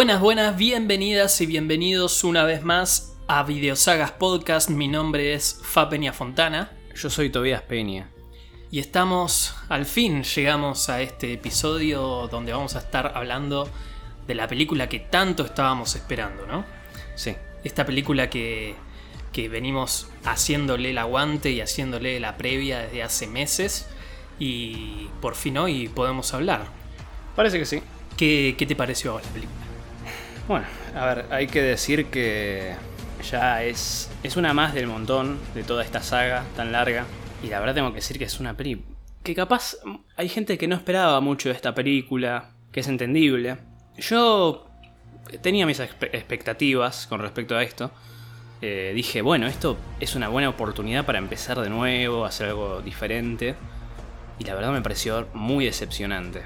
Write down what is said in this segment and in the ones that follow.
Buenas, buenas, bienvenidas y bienvenidos una vez más a Videosagas Podcast. Mi nombre es Fa Peña Fontana Yo soy Tobías Peña. y estamos, al fin llegamos a este episodio donde vamos a estar hablando de la película que tanto estábamos esperando, ¿no? Sí, Esta película que, que venimos haciéndole el aguante y haciéndole la previa desde hace meses y por fin hoy podemos hablar. parece que sí. ¿Qué, qué te pareció la película? Bueno, a ver, hay que decir que ya es, es una más del montón de toda esta saga tan larga. Y la verdad tengo que decir que es una peli que capaz hay gente que no esperaba mucho de esta película, que es entendible. Yo tenía mis expe- expectativas con respecto a esto. Eh, dije, bueno, esto es una buena oportunidad para empezar de nuevo, hacer algo diferente. Y la verdad me pareció muy decepcionante.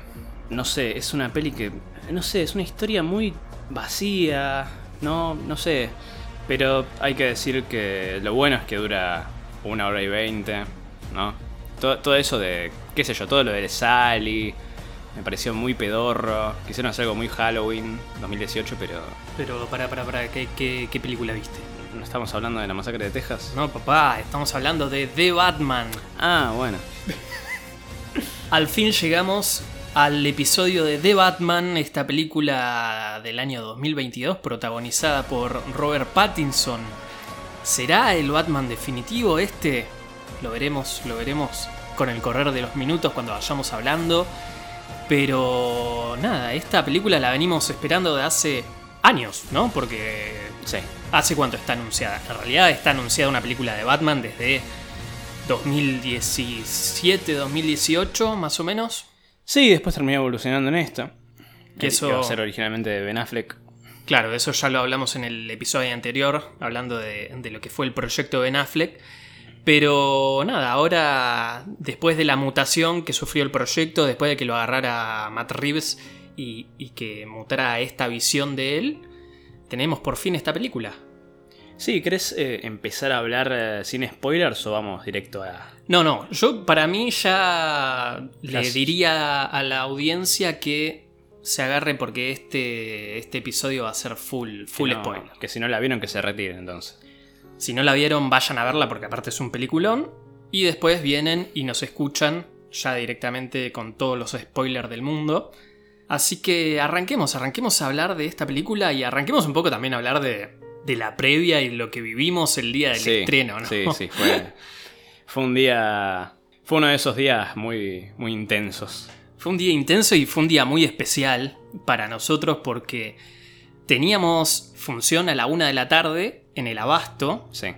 No sé, es una peli que. No sé, es una historia muy vacía. No, no sé. Pero hay que decir que lo bueno es que dura una hora y veinte, ¿no? Todo, todo eso de. qué sé yo, todo lo de Sally. Me pareció muy pedorro. Quisieron hacer algo muy Halloween 2018, pero. Pero para, para, para, ¿qué, qué, qué película viste? ¿No estamos hablando de la masacre de Texas? No, papá, estamos hablando de The Batman. Ah, bueno. Al fin llegamos al episodio de The Batman, esta película del año 2022 protagonizada por Robert Pattinson. ¿Será el Batman definitivo este? Lo veremos, lo veremos con el correr de los minutos cuando vayamos hablando. Pero nada, esta película la venimos esperando de hace años, ¿no? Porque Sí. ¿Hace cuánto está anunciada? En realidad está anunciada una película de Batman desde 2017, 2018, más o menos. Sí, después terminó evolucionando en esto. Que eso- iba a ser originalmente de Ben Affleck. Claro, eso ya lo hablamos en el episodio anterior, hablando de, de lo que fue el proyecto Ben Affleck. Pero nada, ahora, después de la mutación que sufrió el proyecto, después de que lo agarrara Matt Reeves y, y que mutara esta visión de él, tenemos por fin esta película. Sí, ¿querés eh, empezar a hablar eh, sin spoilers o vamos directo a... No, no, yo para mí ya le diría a la audiencia que se agarre porque este, este episodio va a ser full, full que no- spoiler. Que si no la vieron que se retiren entonces. Si no la vieron, vayan a verla porque aparte es un peliculón. Y después vienen y nos escuchan ya directamente con todos los spoilers del mundo. Así que arranquemos, arranquemos a hablar de esta película y arranquemos un poco también a hablar de, de la previa y lo que vivimos el día del Sí, estreno, ¿no? Sí, sí, fue, fue un día... Fue uno de esos días muy, muy intensos. Fue un día intenso y fue un día muy especial para nosotros porque teníamos función a la una de la tarde en el Abasto. Sí.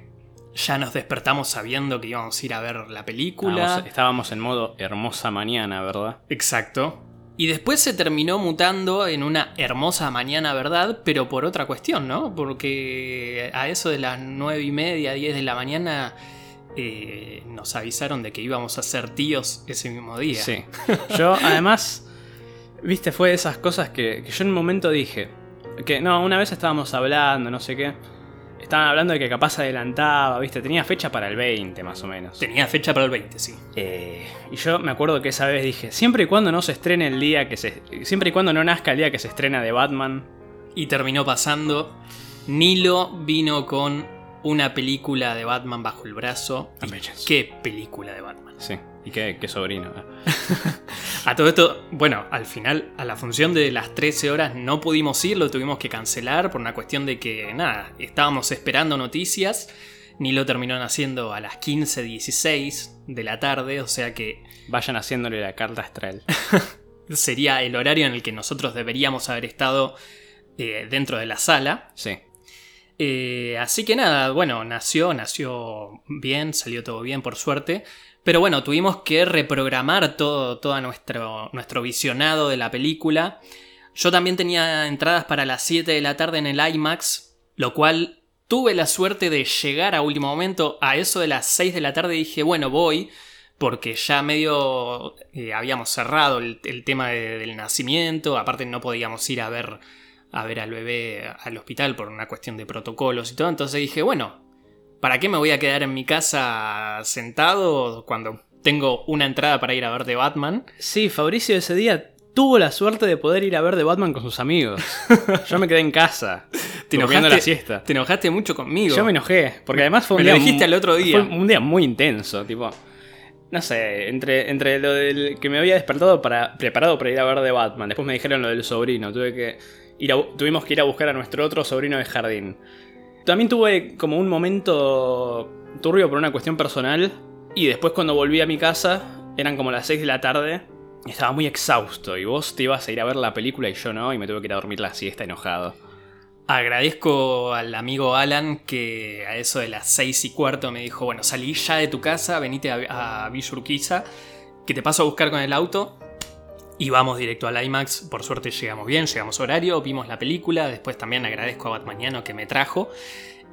Ya nos despertamos sabiendo que íbamos a ir a ver la película. Estábamos, estábamos en modo hermosa mañana, ¿verdad? Exacto. Y después se terminó mutando en una hermosa mañana, ¿verdad? Pero por otra cuestión, ¿no? Porque a eso de las nueve y media, 10 de la mañana, eh, nos avisaron de que íbamos a ser tíos ese mismo día. Sí. Yo, además, viste, fue de esas cosas que, que yo en un momento dije. Que no, una vez estábamos hablando, no sé qué. Estaban hablando de que capaz se adelantaba, viste, tenía fecha para el 20 más o menos. Tenía fecha para el 20, sí. Eh, y yo me acuerdo que esa vez dije, siempre y cuando no se estrene el día que se... Siempre y cuando no nazca el día que se estrena de Batman. Y terminó pasando. Nilo vino con una película de Batman bajo el brazo. Y. ¿Qué película de Batman? Sí, y qué, qué sobrino. A todo esto, bueno, al final, a la función de las 13 horas no pudimos ir, lo tuvimos que cancelar por una cuestión de que, nada, estábamos esperando noticias. Nilo terminó naciendo a las 15.16 de la tarde, o sea que Vayan haciéndole la carta astral. sería el horario en el que nosotros deberíamos haber estado eh, dentro de la sala. Sí. Eh, así que nada, bueno, nació, nació bien, salió todo bien por suerte. Pero bueno, tuvimos que reprogramar todo, todo nuestro, nuestro visionado de la película. Yo también tenía entradas para las 7 de la tarde en el IMAX, lo cual tuve la suerte de llegar a último momento. A eso de las 6 de la tarde dije, bueno, voy, porque ya medio eh, habíamos cerrado el, tema de- del nacimiento, aparte no podíamos ir a ver a ver al bebé al hospital por una cuestión de protocolos y todo. Entonces dije, bueno, ¿para qué me voy a quedar en mi casa sentado cuando tengo una entrada para ir a ver de Batman? Sí, Fabricio ese día tuvo la suerte de poder ir a ver The Batman con sus amigos. Yo me quedé en casa, Te enojaste, la siesta. te enojaste mucho conmigo. Yo me enojé, porque además fue un Me lo día. dijiste al otro día. Fue un día muy intenso, tipo. No sé, entre, entre lo del que me había despertado para, preparado para ir a ver The Batman. Después me dijeron lo del sobrino. Tuve que ir a bu- tuvimos que ir a buscar a nuestro otro sobrino de jardín. También tuve como un momento turbio por una cuestión personal. Y después cuando volví a mi casa, eran como las 6 de la tarde. Y estaba muy exhausto. Y vos te ibas a ir a ver la película y yo no. Y me tuve que ir a dormir la siesta enojado. Agradezco al amigo Alan que a eso de las seis y cuarto me dijo, bueno, salí ya de tu casa, venite a, a Villa Urquiza, que te paso a buscar con el auto. Y vamos directo al IMAX, por suerte llegamos bien, llegamos a horario, vimos la película, después también agradezco a Batmaniano que me trajo.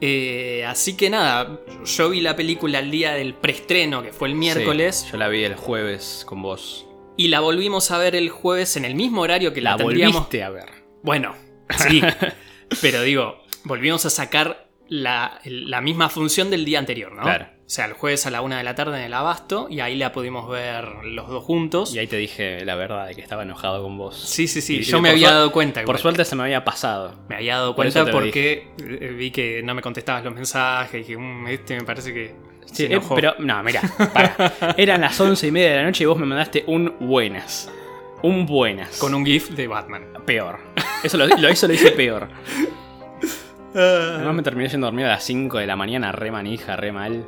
Eh, así que nada, yo vi la película el día del preestreno, que fue el miércoles, Sí, yo la vi el jueves con vos. y la volvimos a ver el jueves en el mismo horario que la, La tendríamos volviste a ver. bueno, sí. pero digo, volvimos a sacar la, la misma función del día anterior, ¿no? Claro. O sea, el jueves a la una de la tarde en el Abasto y ahí la pudimos ver los dos juntos. Y ahí te dije la verdad de que estaba enojado con vos. Sí, sí, sí. Y- Yo me había dado cuenta. Por igual. suerte se me había pasado. Me había dado cuenta porque eh, vi que no me contestabas los mensajes. Y dije, "Mm, este me parece que. Sí, se eh, enojó". pero no, mira, para. Eran las once y media de la noche y vos me mandaste un buenas. Un buenas. Con un GIF de Batman. peor. Eso lo, lo, eso lo hice peor. Además me terminé yendo a dormir a las 5 de la mañana, re manija, re mal.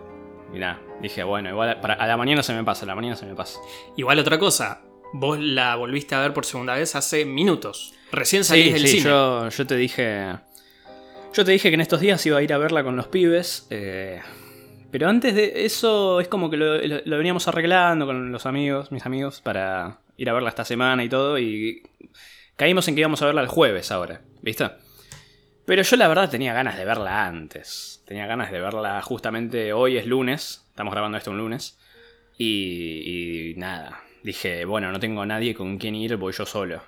Nada, dije, bueno, igual para, a la mañana se me pasa, a la mañana se me pasa. Igual otra cosa. Vos la volviste a ver por segunda vez hace minutos. Recién salís Sí, del sí, cine. Yo, yo te dije. Yo te dije que en estos días iba a ir a verla con los pibes. eh, pero antes de eso es como que lo, lo- lo veníamos arreglando con los amigos, mis amigos, para ir a verla esta semana y todo. Y caímos en que íbamos a verla el jueves ahora, ¿viste? Pero yo la verdad tenía ganas de verla antes. Tenía ganas de verla justamente hoy es lunes. Estamos grabando esto un lunes. Y, y nada. Dije, bueno, no tengo nadie con quien ir, voy yo solo.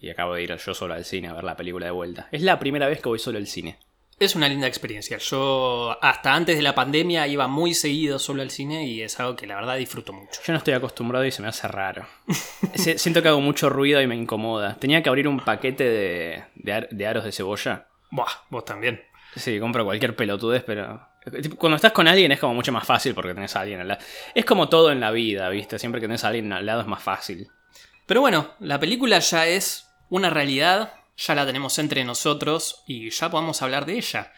Y acabo de ir yo solo al cine a ver la película de vuelta. Es la primera vez que voy solo al cine. Es una linda experiencia. Yo hasta antes de la pandemia iba muy seguido solo al cine y es algo que la verdad disfruto mucho. Yo no estoy acostumbrado y se me hace raro. Siento que hago mucho ruido y me incomoda. Tenía que abrir un paquete de, de ar- de aros de cebolla. Buah, vos también. Sí, compro cualquier pelotudez, pero. Cuando estás con alguien es como mucho más fácil porque tenés a alguien al lado. Es como todo en la vida, ¿viste? Siempre que tenés a alguien al lado es más fácil. Pero bueno, la película ya es una realidad, ya la tenemos entre nosotros y ya podemos hablar de ella.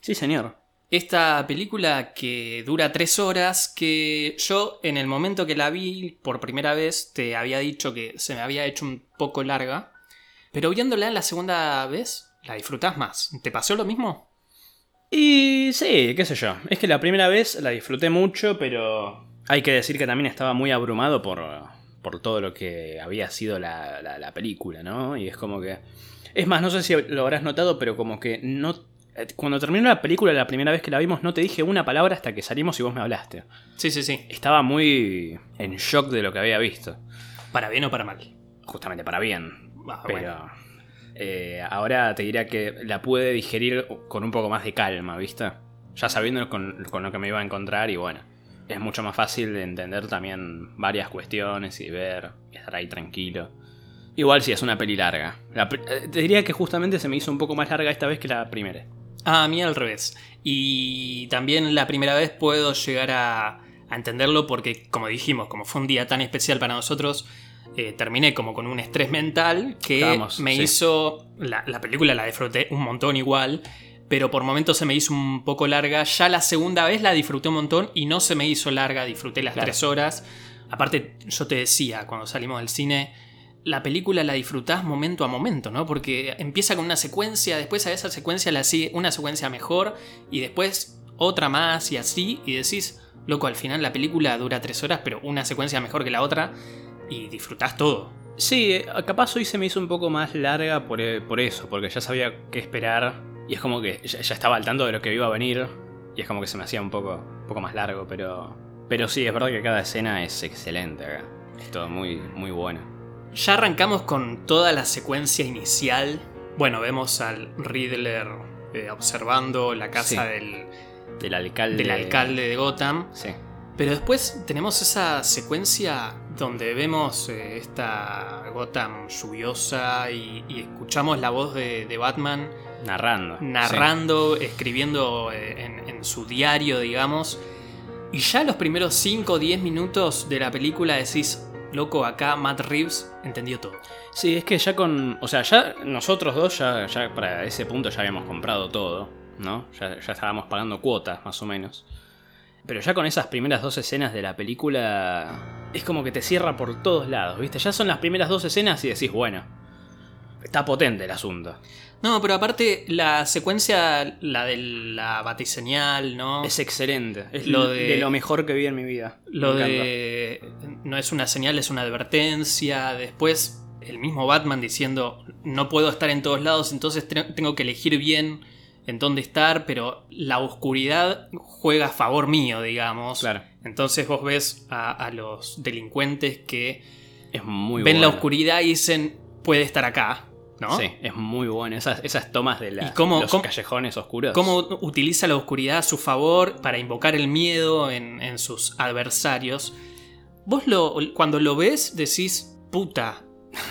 Sí, señor. Esta película que dura tres horas, que yo en el momento que la vi por primera vez te había dicho que se me había hecho un poco larga, pero viéndola la segunda vez la disfrutás más. ¿Te pasó lo mismo? Y sí, qué sé yo. Es que la primera vez la disfruté mucho, pero hay que decir que también estaba muy abrumado por, por todo lo que había sido la, la- la película, ¿no? Y es como que... Es más, no sé si lo habrás notado, pero como que no... eh, Cuando terminó la película la primera vez que la vimos, no te dije una palabra hasta que salimos y vos me hablaste. Sí, sí, sí. Estaba muy en shock de lo que había visto. Para bien o para mal. Justamente para bien. Ah, Pero bueno. Eh, ahora te diría que la pude digerir con un poco más de calma, ¿viste? Ya sabiendo con, lo que me iba a encontrar y bueno, es mucho más fácil de entender también varias cuestiones y ver y estar ahí tranquilo. Igual si es una peli larga. La eh, te diría que justamente se me hizo un poco más larga esta vez que la primera. Ah, a mí al revés. Y también la primera vez puedo llegar a, a entenderlo porque, como dijimos, como fue un día tan especial para nosotros, eh, terminé como con un estrés mental que Estábamos, me sí. hizo... La, la película la disfruté un montón igual, pero por momentos se me hizo un poco larga. Ya la segunda vez la disfruté un montón y no se me hizo larga, disfruté las Claro. tres horas. Aparte, yo te decía cuando salimos del cine, la película la disfrutás momento a momento, ¿no? Porque empieza con una secuencia, después a esa secuencia la sigue una secuencia mejor y después otra más y así, y decís, loco, al final la película dura tres horas, pero una secuencia mejor que la otra y disfrutás todo. Sí, eh, capaz hoy se me hizo un poco más larga por, eh, por eso, porque ya sabía qué esperar y es como que ya, ya estaba al tanto de lo que iba a venir y es como que se me hacía un poco, un poco más largo, pero, pero sí, es verdad que cada escena es excelente acá. Es todo muy, muy bueno. Ya arrancamos con toda la secuencia inicial. Bueno, vemos al Riddler eh, observando la casa Sí. del, Del alcalde. del alcalde de Gotham. Sí. Pero después tenemos esa secuencia donde vemos eh, esta Gotham lluviosa y, y escuchamos la voz de, de Batman Narrando. narrando, escribiendo eh, en, en su diario, digamos. Y ya los primeros 5 o 10 minutos de la película decís, loco, acá Matt Reeves entendió todo. Sí, es que ya con. O sea, ya nosotros dos, ya, ya para ese punto ya habíamos comprado todo, ¿no? Ya, ya estábamos pagando cuotas, más o menos. Pero ya con esas primeras dos escenas de la película. Es como que te cierra por todos lados, ¿viste? Ya son las primeras dos escenas y decís, bueno. Está potente el asunto. No, pero aparte la secuencia, la de la batiseñal, ¿no? Es excelente. Es Lo de- de... lo mejor que vi en mi vida. Lo Me de. No es una señal, es una advertencia. Después, el mismo Batman diciendo: No puedo estar en todos lados, entonces te- tengo que elegir bien en dónde estar, pero la oscuridad juega a favor mío, digamos. Claro. Entonces vos ves a, a los delincuentes que Es muy ven la oscuridad y dicen: Puede estar acá, ¿no? Sí, es muy bueno. Esas, esas tomas de la- ¿Y cómo- los cómo- callejones oscuros. Cómo utiliza la oscuridad a su favor para invocar el miedo en, en sus adversarios. Vos lo, cuando lo ves decís, puta,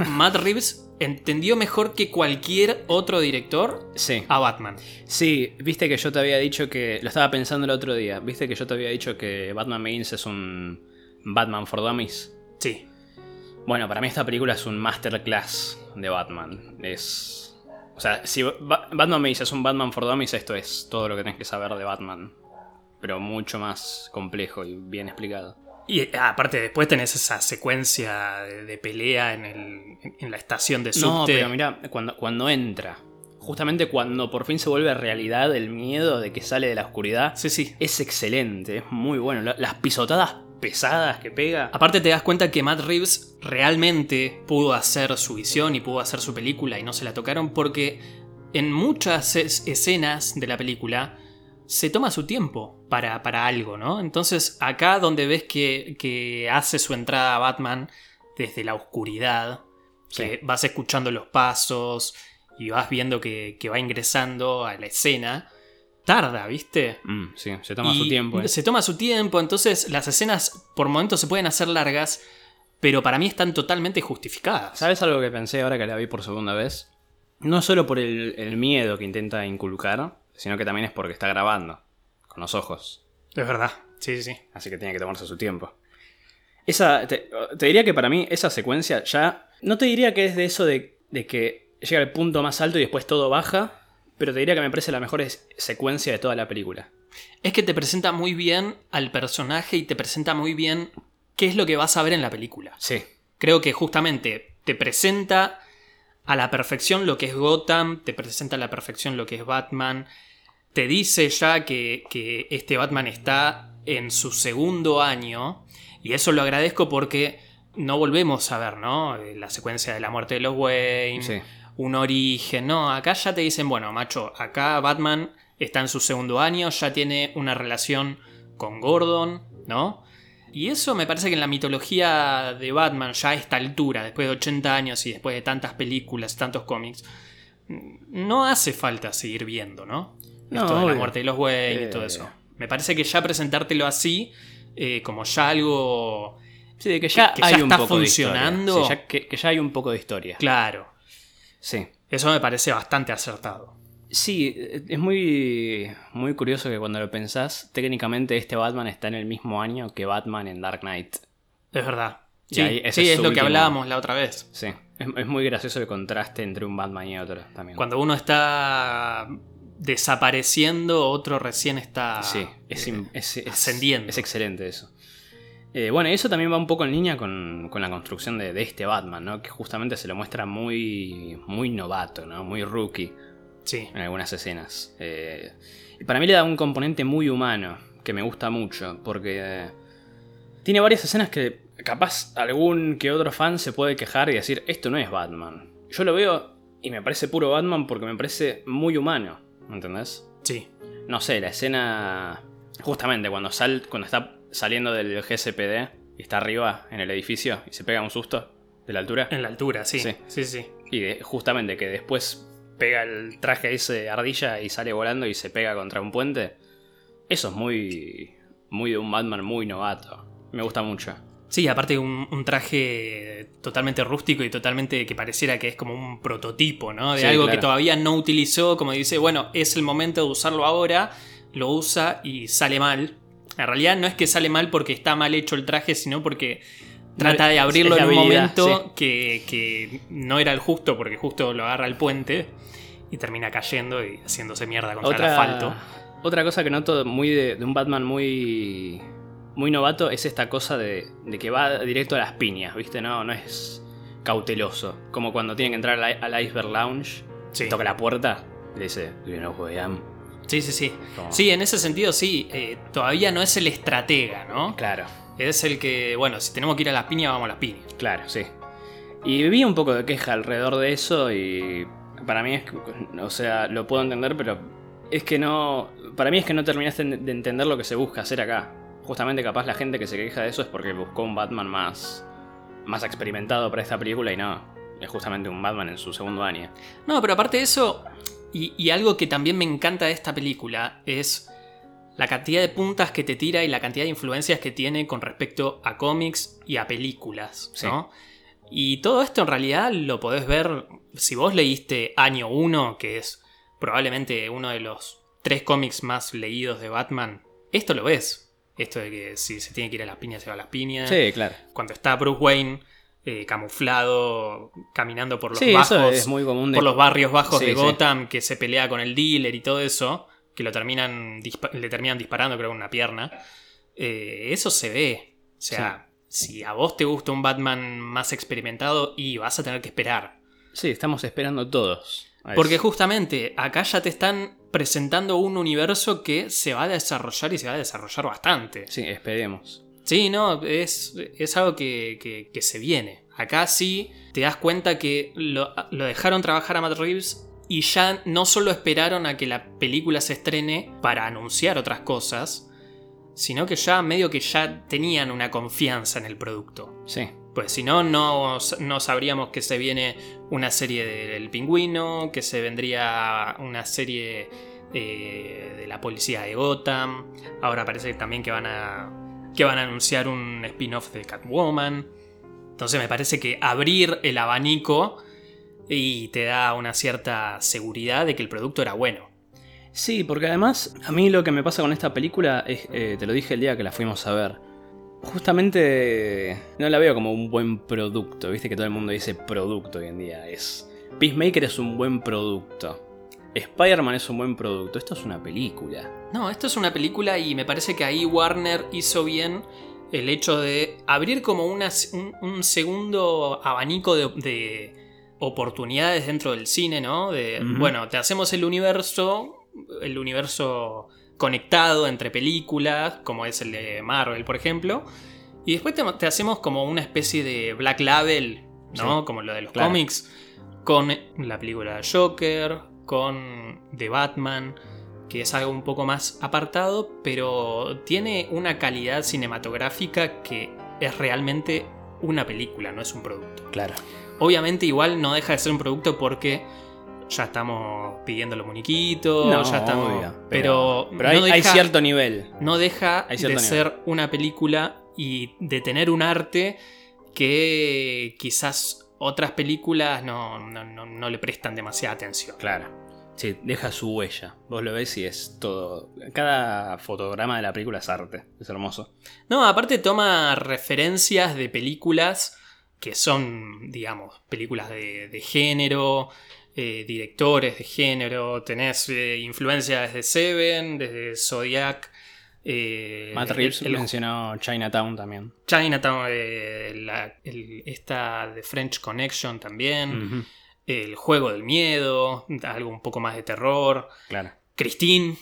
Matt Reeves entendió mejor que cualquier otro director Sí. a Batman. Sí, viste que yo te había dicho que. Lo estaba pensando el otro día. Viste que yo te había dicho que Batman Begins es un Batman for Dummies. Sí. Bueno, para mí esta película es un masterclass de Batman. Es. O sea, si Ba- Batman Begins es un Batman for Dummies, esto es todo lo que tenés que saber de Batman. Pero mucho más complejo y bien explicado. Y eh, aparte después tenés esa secuencia de, de pelea en, el, en la estación de subte. No, pero mira, cuando, cuando entra. Justamente cuando por fin se vuelve realidad el miedo de que sale de la oscuridad. Sí, sí. Es excelente, es muy bueno. La- Las pisotadas pesadas que pega. Aparte te das cuenta que Matt Reeves realmente pudo hacer su visión y pudo hacer su película y no se la tocaron porque en muchas es- escenas de la película se toma su tiempo para, para algo, ¿no? Entonces acá donde ves que, que hace su entrada a Batman desde la oscuridad, que vas escuchando los pasos y vas viendo que, que va ingresando a la escena, tarda, ¿viste? Mm, sí, se toma Y su tiempo. eh. Se toma su tiempo, entonces las escenas por momentos se pueden hacer largas, pero para mí están totalmente justificadas. ¿Sabes algo que pensé ahora que la vi por segunda vez? No solo por el, el miedo que intenta inculcar, sino que también es porque está grabando. Con los ojos. Es verdad, sí, sí, sí. Así que tiene que tomarse su tiempo. Esa. Te, te diría que para mí esa secuencia ya. No te diría que es de eso de, de que llega al punto más alto y después todo baja. Pero te diría que me parece la mejor secuencia de toda la película. Es que te presenta muy bien al personaje y te presenta muy bien qué es lo que vas a ver en la película. Sí. Creo que justamente te presenta a la perfección lo que es Gotham, te presenta a la perfección lo que es Batman, te dice ya que, que este Batman está en su segundo año, y eso lo agradezco porque no volvemos a ver, ¿no? Eh, La secuencia de la muerte de los Wayne, Sí. un origen, no, acá ya te dicen, bueno, macho, acá Batman está en su segundo año, ya tiene una relación con Gordon, ¿no? Y eso me parece que en la mitología de Batman, ya a esta altura, después de 80 años y después de tantas películas, tantos cómics, no hace falta seguir viendo, ¿no? No, Esto de la muerte de los Wayne y todo Eh. eso. Me parece que ya presentártelo así, eh, como ya algo... Sí, de que ya Que- que hay ya un está poco funcionando. de historia. Sí, ya- que, que ya hay un poco de historia. Claro, Sí. eso me parece bastante acertado. Sí, es muy, muy curioso que cuando lo pensás, técnicamente este Batman está en el mismo año que Batman en Dark Knight. Es verdad. Y Sí, ahí sí, es lo que hablábamos la otra vez. Sí, es, es muy gracioso el contraste entre un Batman y otro también. Cuando uno está desapareciendo, otro recién está Sí, es, eh, im- es- es- ascendiendo. Es excelente eso. Eh, bueno, y eso también va un poco en línea con, con la construcción de, de este Batman, ¿no? Que justamente se lo muestra muy, muy novato, ¿no? Muy rookie Sí, en algunas escenas. Eh, y para mí le da un componente muy humano, que me gusta mucho, porque eh, tiene varias escenas que capaz algún que otro fan se puede quejar y decir, esto no es Batman. Yo lo veo y me parece puro Batman porque me parece muy humano, ¿entendés? sí. No sé, la escena. Justamente cuando, sal, cuando está saliendo del GSPD y está arriba en el edificio y se pega un susto de la altura. En la altura, sí. Sí. Sí, sí. Y de- justamente que después pega el traje ese ardilla y sale volando y se pega contra un puente. Eso es muy. muy de un Batman muy novato. Me gusta mucho. Sí, aparte un, un traje totalmente rústico y totalmente que pareciera que es como un prototipo, ¿no? De Sí, algo claro. que todavía no utilizó, como dice, bueno, es el momento de usarlo ahora, lo usa y sale mal. En realidad no es que sale mal porque está mal hecho el traje, sino porque trata de abrirlo en un momento que, que no era el justo, porque justo lo agarra el puente y termina cayendo y haciéndose mierda contra el asfalto. Otra, otra cosa que noto muy de, de un Batman muy, muy novato es esta cosa de, de que va directo a las piñas, ¿viste? No, no es cauteloso. Como cuando tiene que entrar al, al Iceberg Lounge, Sí. toca la puerta y le dice, "Do you know who I am?". Sí, sí, sí. Como- Sí, en ese sentido sí, eh, todavía no es el estratega, ¿no? Claro, Es el que, bueno, si tenemos que ir a las piñas, vamos a las piñas. claro, sí. Y vi un poco de queja alrededor de eso y para mí es que, o sea, lo puedo entender, pero es que no, para mí es que no terminaste de entender lo que se busca hacer acá. Justamente capaz la gente que se queja de eso es porque buscó un Batman más, más experimentado para esta película y no, es justamente un Batman en su segundo año. No, pero aparte de eso, y, y algo que también me encanta de esta película es la cantidad de puntas que te tira y la cantidad de influencias que tiene con respecto a cómics y a películas, ¿no? Y todo esto en realidad lo podés ver si vos leíste Año 1, que es probablemente uno de los tres cómics más leídos de Batman. Esto lo ves. Esto de que si se tiene que ir a las piñas, se va a las piñas. Sí, claro. Cuando está Bruce Wayne eh, camuflado, caminando por los Sí, bajos eso es muy común de... por los barrios bajos Sí, de sí. Gotham, que se pelea con el dealer y todo eso, que lo terminan le terminan disparando, creo, en una pierna. Eh, eso se ve. O sea, si a vos te gusta un Batman más experimentado, y vas a tener que esperar. Sí, estamos esperando todos. Porque justamente acá ya te están presentando un universo que se va a desarrollar y se va a desarrollar bastante. Sí, esperemos. Sí, no, es, es algo que, que- que se viene. Acá sí te das cuenta que lo, lo dejaron trabajar a Matt Reeves y ya no solo esperaron a que la película se estrene para anunciar otras cosas, sino que ya medio que ya tenían una confianza en el producto. Sí. Pues si no, no, no sabríamos que se viene una serie del pingüino, que se vendría una serie eh, de la policía de Gotham. Ahora parece también que van a, que van a anunciar un spin-off de Catwoman. Entonces me parece que abrir el abanico y te da una cierta seguridad de que el producto era bueno. Sí, porque además a mí lo que me pasa con esta película es, eh, te lo dije el día que la fuimos a ver, justamente no la veo como un buen producto, viste que todo el mundo dice producto hoy en día, es... Peacemaker es un buen producto, Spider-Man es un buen producto, esto es una película. No, esto es una película y me parece que ahí Warner hizo bien el hecho de abrir como una- un, un segundo abanico de, de oportunidades dentro del cine, ¿no? De, bueno, te hacemos el universo, el universo conectado entre películas, como es el de Marvel, por ejemplo, y después te, te hacemos como una especie de Black Label, ¿no? Sí, como lo de los claro. cómics, con la película de Joker, con The Batman, que es algo un poco más apartado, pero tiene una calidad cinematográfica que es realmente una película, no es un producto. Claro. Obviamente igual no deja de ser un producto porque ya estamos pidiendo los muñequitos, No, ya estamos... obvio, pero pero hay, no hay deja- cierto nivel. no deja de ser una película y de tener un arte que quizás otras películas no, no- no- no le prestan demasiada atención. Claro. Sí, deja su huella. Vos lo ves y es todo. Cada fotograma de la película es arte. Es hermoso. No, aparte toma referencias de películas que son, digamos, películas de, de género, eh, directores de género, tenés eh, influencia desde Seven, desde Zodiac. eh, Matt Reeves el- el- mencionó Chinatown también. Chinatown, eh, la- el- esta de French Connection también, el juego del miedo, algo un poco más de terror, Claro. Christine,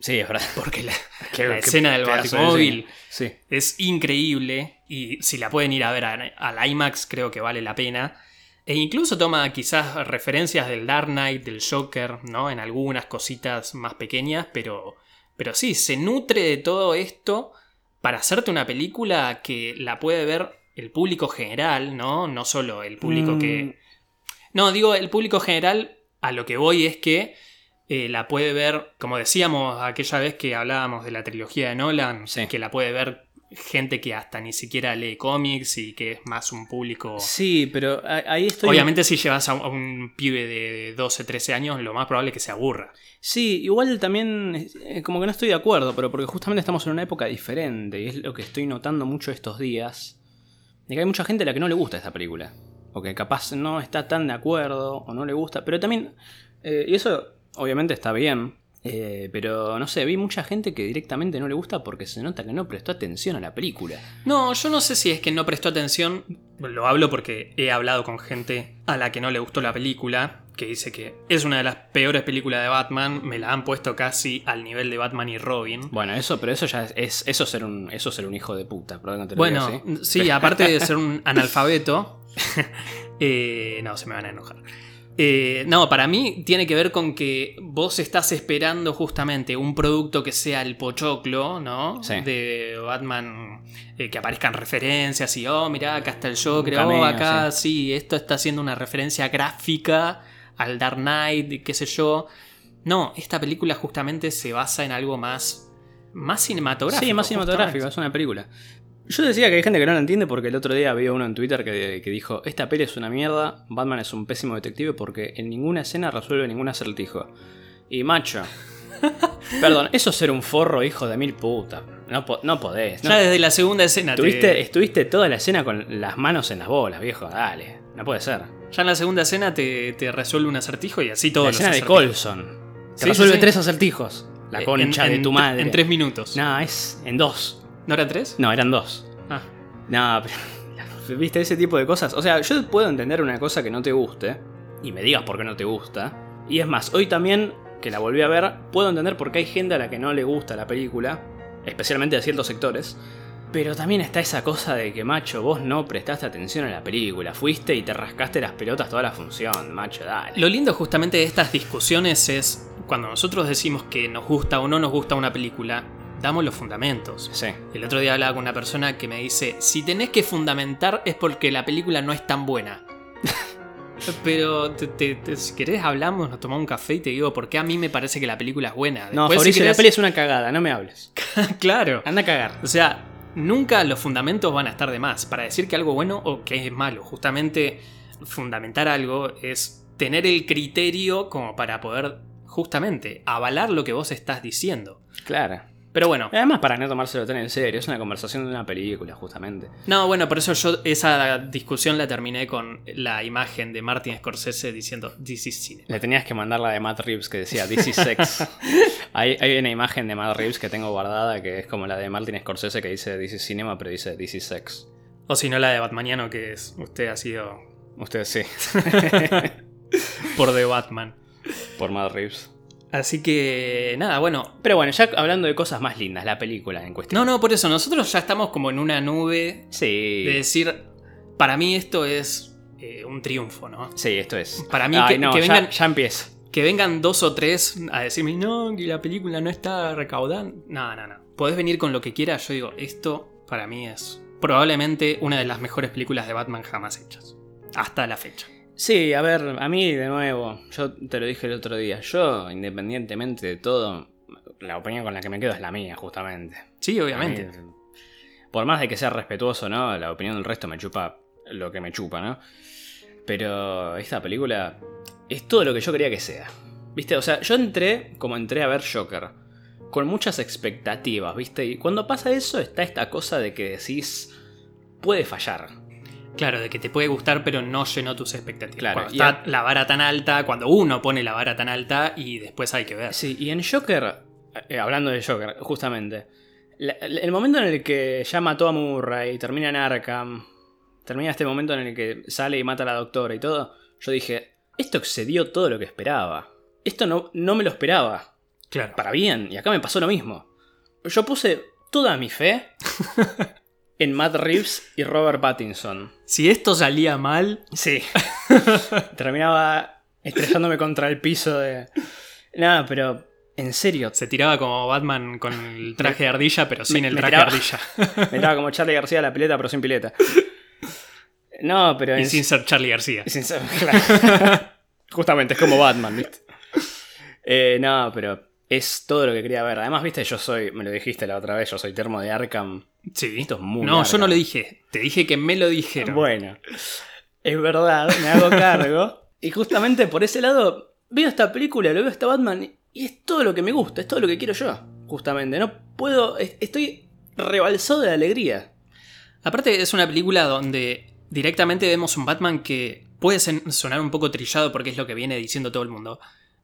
Sí, es verdad. porque la, Qué- la qué escena del Batimóvil Sí. es increíble y si la pueden ir a ver a- al IMAX creo que vale la pena. E incluso toma quizás referencias del Dark Knight, del Joker, ¿no? En algunas cositas más pequeñas, pero, pero sí, se nutre de todo esto para hacerte una película que la puede ver el público general, ¿no? No solo el público Mm. que... No, digo el público general, a lo que voy es que eh, la puede ver, como decíamos aquella vez que hablábamos de la trilogía de Nolan, Sí. que la puede ver gente que hasta ni siquiera lee cómics y que es más un público... Sí, pero ahí estoy. Obviamente si llevas a un, a un pibe de 12, 13 años, lo más probable es que se aburra. Sí, igual también eh, como que no estoy de acuerdo, pero porque justamente estamos en una época diferente y es lo que estoy notando mucho estos días, de que hay mucha gente a la que no le gusta esta película, o que capaz no está tan de acuerdo o no le gusta, pero también, eh, y eso obviamente está bien, eh, pero no sé, vi mucha gente que directamente no le gusta porque se nota que no prestó atención a la película. No, yo no sé si es que no prestó atención, lo hablo porque he hablado con gente a la que no le gustó la película, que dice que es una de las peores películas de Batman, me la han puesto casi al nivel de Batman y Robin. Bueno, eso, pero eso ya es, es- eso ser un, eso ser un hijo de puta, perdón que te lo Bueno, así. sí, aparte de ser un analfabeto, eh, no, se me van a enojar. Eh, no, para mí tiene que ver con que vos estás esperando justamente un producto que sea el pochoclo, ¿no? Sí. De Batman, eh, que aparezcan referencias y, oh, mirá, acá está el Joker, oh, cameo, acá sí. esto está haciendo una referencia gráfica al Dark Knight, y qué sé yo. No, esta película justamente se basa en algo más, más cinematográfico. Sí, más cinematográfico, justamente. es una película. Yo decía que hay gente que no la entiende porque el otro día había uno en Twitter que, que dijo, esta peli es una mierda, Batman es un pésimo detective porque en ninguna escena resuelve ningún acertijo. Y macho. Perdón, eso es ser un forro hijo de mil putas. No, no podés. ¿no? Ya desde la segunda escena. te- Estuviste, toda la escena con las manos en las bolas, viejo. Dale. No puede ser. Ya en la segunda escena te, te resuelve un acertijo y así todo. la escena de Colson. Te Sí, resuelve sí, sí. tres acertijos. La concha de tu madre. En tres minutos. No, es en dos. ¿No eran tres? No, eran dos. Ah. No, pero. ¿Viste ese tipo de cosas? O sea, yo puedo entender una cosa que no te guste. Y me digas por qué no te gusta. Y es más, hoy también, que la volví a ver, puedo entender por qué hay gente a la que no le gusta la película. Especialmente de ciertos sectores. Pero también está esa cosa de que, macho, vos no prestaste atención a la película. Fuiste y te rascaste las pelotas toda la función, macho, dale. Lo lindo justamente de estas discusiones es cuando nosotros decimos que nos gusta o no nos gusta una película, damos los fundamentos. Sí. El otro día hablaba con una persona que me dice, si tenés que fundamentar es porque la película no es tan buena. Pero te- te- te- si querés hablamos, nos tomamos un café y te digo por qué a mí me parece que la película es buena. No, Después, si Fabricio, la peli es una cagada, no me hables. claro. Anda a cagar. O sea, nunca los fundamentos van a estar de más para decir que algo bueno o que es malo. Justamente fundamentar algo es tener el criterio como para poder justamente avalar lo que vos estás diciendo. Claro. Pero bueno, Además, para no tomárselo tan en serio, es una conversación de una película, justamente. no, bueno, por eso yo esa discusión la terminé con la imagen de Martin Scorsese diciendo This is cinema. Le tenías que mandar la de Matt Reeves que decía This is sex. hay, hay una imagen de Matt Reeves que tengo guardada que es como la de Martin Scorsese que dice This is cinema, pero dice This is sex. O si no la de Batmaniano que es usted ha sido Usted sí, por The Batman. por Matt Reeves. Así que nada, bueno, Pero bueno, ya hablando de cosas más lindas, la película en cuestión. no, no, por eso nosotros ya estamos como en una nube Sí. de decir, para mí esto es eh, un triunfo, ¿no? Sí, esto es. Para mí Ay, que- no, que ya, vengan- ya empieza. Que vengan dos o tres a decirme, no, que la película no está recaudando. No, no, no. Podés venir con lo que quieras. Yo digo, esto para mí es probablemente una de las mejores películas de Batman jamás hechas. Hasta la fecha. Sí, a ver, a mí de nuevo, yo te lo dije el otro día, yo independientemente de todo, la opinión con la que me quedo es la mía, justamente. Sí, obviamente. mí, por más de que sea respetuoso, ¿no? La opinión del resto me chupa lo que me chupa, ¿no? Pero esta película es todo lo que yo quería que sea. ¿Viste? O sea, yo entré como entré a ver Joker. Con muchas expectativas, ¿viste? Y cuando pasa eso está esta cosa de que decís... Puede fallar. Claro, de que te puede gustar, pero no llenó tus expectativas. Claro, cuando está la vara tan alta, cuando uno pone la vara tan alta y después hay que ver. Sí, y en Joker, eh, hablando de Joker, justamente, la- el momento en el que ya mató a Murray y termina en Arkham, termina este momento en el que sale y mata a la doctora y todo, yo dije, esto excedió todo lo que esperaba. Esto no, no me lo esperaba. Claro. Para bien, y acá me pasó lo mismo. Yo puse toda mi fe en Matt Reeves y Robert Pattinson. Si esto salía mal, Sí. Terminaba estrellándome contra el piso de... Nada, pero en serio, se tiraba como Batman con el traje de ardilla, pero sin me- el traje de tiraba- ardilla. Me daba como Charlie García a la pileta, pero sin pileta. No, pero y en- sin ser Charlie García. sin ser- claro. Justamente, es como Batman, ¿viste? Eh, no, pero es todo lo que quería ver. Además, viste, yo soy, me lo dijiste la otra vez, yo soy termo de Arkham. Sí. Esto es muy No, yo no lo dije. Te dije que me lo dijeron. Bueno, es verdad, me hago cargo. y justamente por ese lado, veo esta película, lo veo esta Batman, y es todo lo que me gusta, es todo lo que quiero yo. Justamente, no puedo, es- estoy rebalsado de alegría. Aparte, es una película donde directamente vemos un Batman que puede sonar un poco trillado porque es lo que viene diciendo todo el mundo.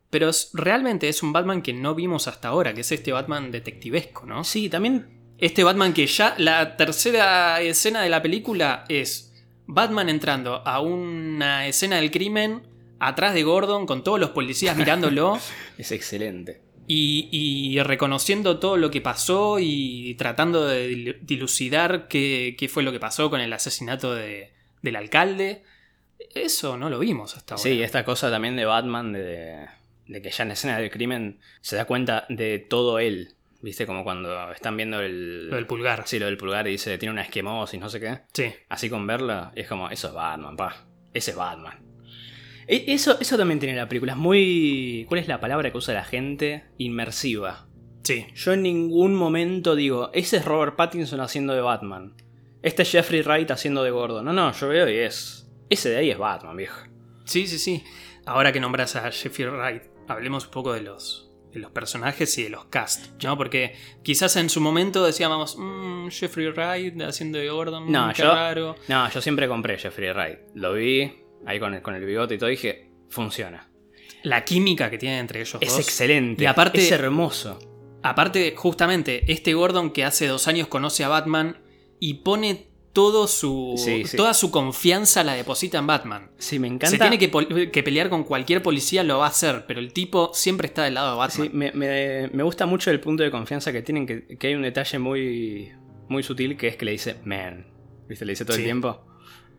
Pero es- realmente es un Batman que no vimos hasta ahora, que es este Batman detectivesco, ¿no? Sí, también Este Batman que ya la tercera escena de la película es Batman entrando a una escena del crimen atrás de Gordon con todos los policías mirándolo es excelente. y, y reconociendo todo lo que pasó y tratando de dil- dilucidar qué, qué fue lo que pasó con el asesinato de- del alcalde. Eso no lo vimos hasta ahora. Sí, esta cosa también de Batman, de, de que ya en la escena del crimen se da cuenta de todo él. ¿Viste? Como cuando están viendo el... Lo del pulgar. Sí, lo del pulgar y dice, tiene una esquemosis, no sé qué. Sí. Así con verla, es como, eso es Batman, pa. Ese es Batman. E- Eso, eso también tiene la película. Es muy. ¿Cuál es la palabra que usa la gente? Inmersiva. Sí. Yo en ningún momento digo, ese es Robert Pattinson haciendo de Batman. Este es Jeffrey Wright haciendo de Gordo. No, no, yo veo y es. Ese de ahí es Batman, viejo. Sí, sí, sí. Ahora que nombras a Sheffield Wright, hablemos un poco de los, de los personajes y de los cast, ¿no? Porque quizás en su momento decíamos, "Mm, Jeffrey Wright haciendo de Gordon, No, qué yo- raro. No, yo siempre compré Jeffrey Wright. Lo vi ahí con el, con el bigote y todo. y dije, funciona. La química que tienen entre ellos Es dos. excelente. Y aparte- Es hermoso. Aparte, justamente, este Gordon que hace dos años conoce a Batman y pone todo su, Sí, sí. toda su confianza la deposita en Batman. Sí, me encanta. Se tiene que, pelear con cualquier policía, lo va a hacer, pero el tipo siempre está del lado de Batman. Sí, me, me- me gusta mucho el punto de confianza que tienen, que, que hay un detalle muy, muy sutil que es que le dice man. ¿Viste? Le dice todo Sí. el tiempo.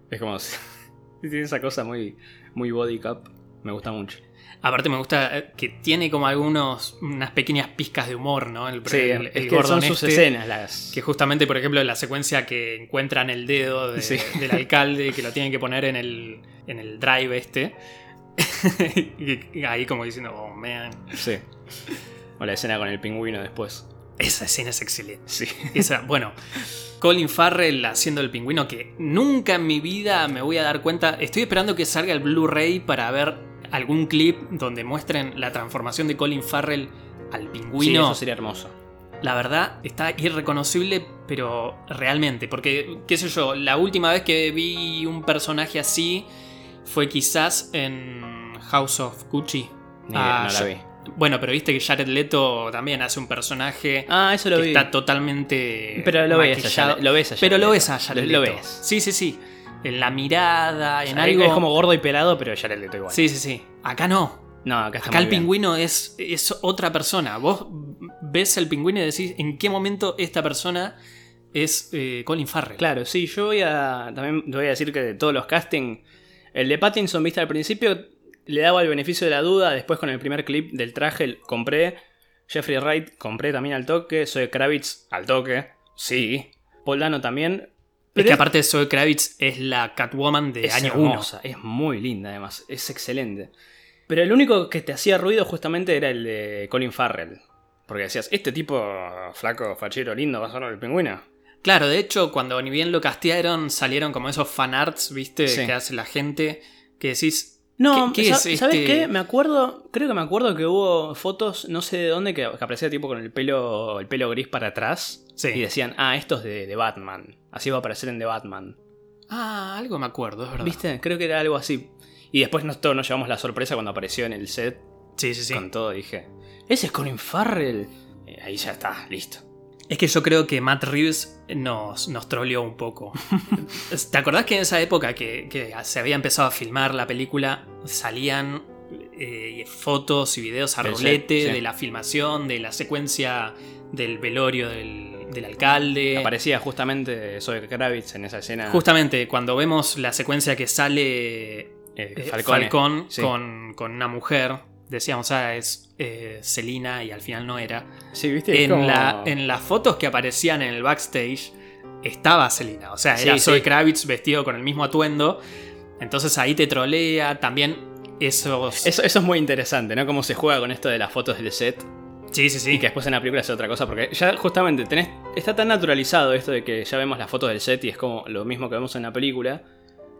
Es como si- tiene esa cosa muy, muy body cup. Me gusta mucho. Aparte me gusta eh, que tiene como algunos unas pequeñas pizcas de humor, ¿no? El, Sí, el- es el que son sus este, escenas las. Que justamente, por ejemplo, la secuencia que encuentran el dedo de- Sí. del alcalde, que lo tienen que poner en el, en el drive este. y ahí como diciendo, oh man. Sí. O la escena con el pingüino después. Esa escena es excelente. Sí. Esa, bueno, Colin Farrell haciendo el pingüino que nunca en mi vida me voy a dar cuenta. Estoy esperando que salga el Blu-ray para ver algún clip donde muestren la transformación de Colin Farrell al Sí, pingüino. eso sería hermoso. La verdad, está irreconocible, pero realmente. Porque, qué sé yo, la última vez que vi un personaje así fue quizás en House of Gucci. Ni Ah, no la vi. Bueno, pero viste que Jared Leto también hace un personaje Ah, eso lo que vi. está totalmente Pero lo ves, a. Jared- lo ves a Pero Jared lo Leto. ves a Jared Lo Leto. ves. Sí, sí, sí. En la mirada, en Es- algo. Es como gordo y pelado, pero ya le igual. Sí, sí, sí. Acá no. No, acá está Acá muy el bien. pingüino es, es otra persona. Vos ves el pingüino y decís en qué momento esta persona es eh, Colin Farrell. Claro, sí, yo voy a. También voy a decir que de todos los castings, el de Pattinson, viste, al principio le daba el beneficio de la duda. Después, con el primer clip del traje, compré. Jeffrey Wright, compré también al toque. Zoe Kravitz, al toque. Sí. Paul Dano también. Es que aparte Zoe Kravitz es la Catwoman de es año 1. hermosa, es muy linda además, es excelente. Pero el único que te hacía ruido justamente era el de Colin Farrell. Porque decías, este tipo flaco, fachero, lindo, va a ser el pingüino. Claro, de hecho, cuando ni bien lo castearon, salieron como esos fanarts, ¿viste? Sí. Que hace la gente. Que decís. No, ¿Qué- qué es ¿sabes este? qué? Me acuerdo, creo que me acuerdo que hubo fotos, no sé de dónde, que, que aparecía tipo con el pelo, el pelo gris para atrás. Sí. Y decían, ah, esto es de, de Batman. Así va a aparecer en The Batman. Ah, algo me acuerdo, es verdad. ¿Viste? Creo que era algo así. Y después nos, todos nos llevamos la sorpresa cuando apareció en el set Sí, sí, sí. con todo. Dije, ese es Colin Farrell. Eh, ahí ya está, listo. Es que yo creo que Matt Reeves nos, nos troleó un poco. ¿Te acordás que en esa época que, que se había empezado a filmar la película salían eh, fotos y videos a rolete sí. de la filmación, de la secuencia del velorio del, del alcalde? Aparecía justamente Zoe Kravitz en esa escena. Justamente cuando vemos la secuencia que sale eh, eh. Falcón Sí. con, con una mujer, decíamos, ah, es eh, Selina y al final no era. Sí, ¿viste? En, como- la- en las fotos que aparecían en el backstage estaba Selina. O sea, era sí. Zoe Kravitz vestido con el mismo atuendo. Entonces ahí te trolea. También esos... Eso, eso es muy interesante, ¿no? Cómo se juega con esto de las fotos del set. Sí, sí, sí. Y que después en la película es otra cosa, porque ya justamente tenés, está tan naturalizado esto de que ya vemos las fotos del set y es como lo mismo que vemos en la película.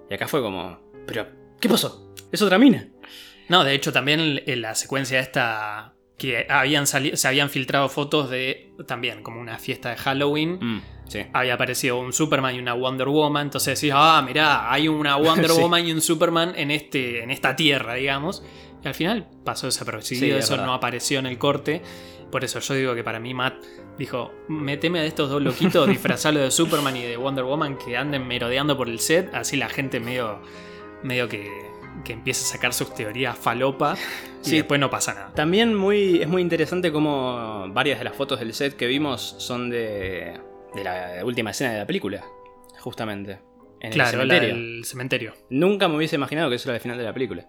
Y acá fue como, pero, ¿qué pasó? Es otra mina. No, de hecho también en la secuencia esta que habían salido, se habían filtrado fotos de también como una fiesta de Halloween. Mm, sí. Había aparecido un Superman y una Wonder Woman. Entonces decís, ah, mirá, hay una Wonder Sí. Woman y un Superman en, este, en esta tierra, digamos. Y al final pasó desapercibido, Sí, es eso no apareció en el corte. Por eso yo digo que para mí Matt dijo, meteme a estos dos loquitos, disfrazalo de Superman y de Wonder Woman que anden merodeando por el set. Así la gente medio, medio que, que empieza a sacar sus teorías falopa y Sí. después no pasa nada. También muy, es muy interesante cómo varias de las fotos del set que vimos son de, de la última escena de la película, justamente. En Claro, el cementerio. del cementerio. Nunca me hubiese imaginado que eso era el final de la película.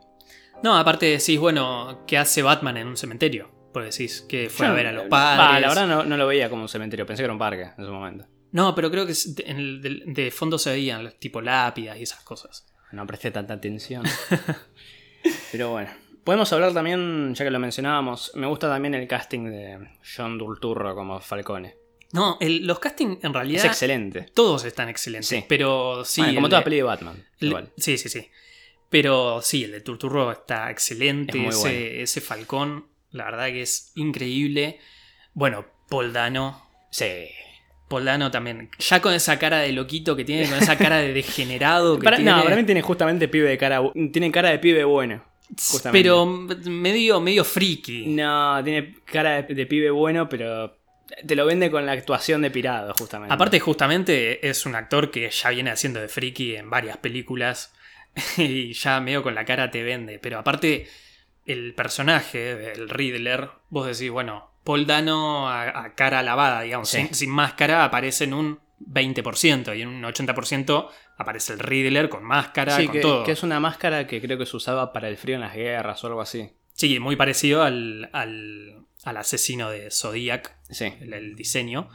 No, aparte decís, bueno, ¿qué hace Batman en un cementerio? Porque decís que fue a ver a los padres. La verdad no, no lo veía como un cementerio, pensé que era un parque en ese momento. No, pero creo que de- en el- de, de fondo se veían tipo lápidas y esas cosas. No presté tanta atención. Pero bueno. Podemos hablar también, ya que lo mencionábamos, me gusta también el casting de John Turturro como Falcone. No, el- los castings en realidad Es excelente. todos están excelentes. Sí. Pero sí. Bueno, como el toda de- peli de Batman. el- igual. sí, sí, sí. Pero sí, el de Turturro está excelente. Es ese, bueno. ese Falcón, la verdad que es increíble. Bueno, Paul Dano. Sí. Paul Dano también. Ya con esa cara de loquito que tiene, con esa cara de degenerado que Para- tiene. no, para mí tiene justamente pibe de cara. Tiene cara de pibe bueno. justamente. Pero medio, medio friki. No, tiene cara de, de pibe bueno, pero te lo vende con la actuación de pirado, justamente. Aparte, justamente es un actor que ya viene haciendo de friki en varias películas y ya medio con la cara te vende. Pero aparte, el personaje, el Riddler, vos decís, bueno, Paul Dano a, a cara lavada, digamos, Sí. sin, sin máscara, aparece en un 20% y en un 80% aparece el Riddler con máscara, Sí, con que, todo. que es una máscara que creo que se usaba para el frío en las guerras o algo así. Sí, muy parecido al, al, al asesino de Zodiac, Sí. el, el diseño.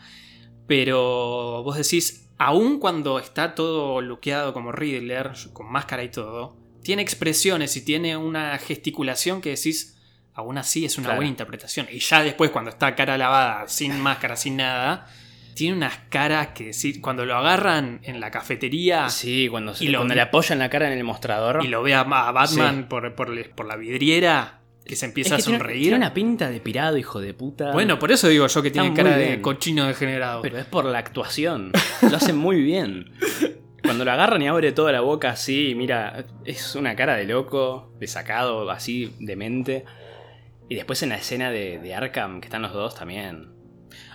Pero vos decís, aun cuando está todo luqueado como Riddler, con máscara y todo, tiene expresiones y tiene una gesticulación que decís, aún así es una Claro. buena interpretación. Y ya después, cuando está cara lavada, sin máscara, sin nada, tiene unas caras que decís, cuando lo agarran en la cafetería Sí, cuando, se- Y lo- cuando le apoyan la cara en el mostrador. y lo ve a, Batman por, por- por la vidriera, que se Es empieza que a sonreír. Tiene una pinta de pirado, hijo de puta. Bueno, por eso digo yo que tiene cara de cochino degenerado. Pero es por la actuación. Lo hace muy bien. Cuando lo agarran y abre toda la boca así, mira, es una cara de loco, de sacado, así, demente. Y después en la escena de, de Arkham, que están los dos también.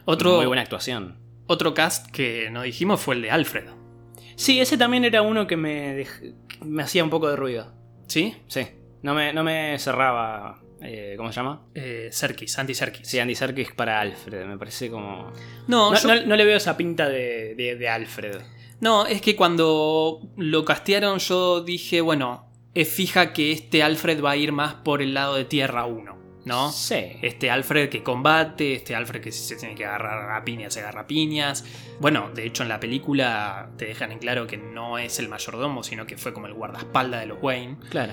otro, Muy buena actuación. otro cast que no dijimos fue el de Alfred. Sí, ese también era uno que me, dej- me hacía un poco de ruido. ¿Sí? Sí. No me, no me cerraba. Eh, ¿Cómo se llama? Eh, Serkis, Andy Serkis. Sí, Andy Serkis para Alfred. Me parece como. No, No, yo- no- no le veo esa pinta de, de- de Alfred. no, es que cuando lo castearon yo dije, bueno, es fija que este Alfred va a ir más por el lado de Tierra 1, ¿no? Sí. Este Alfred que combate, este Alfred que si se tiene que agarrar a piñas, se agarra a piñas. Bueno, de hecho en la película te dejan en claro que no es el mayordomo, sino que fue como el guardaespaldas de los Wayne. Claro.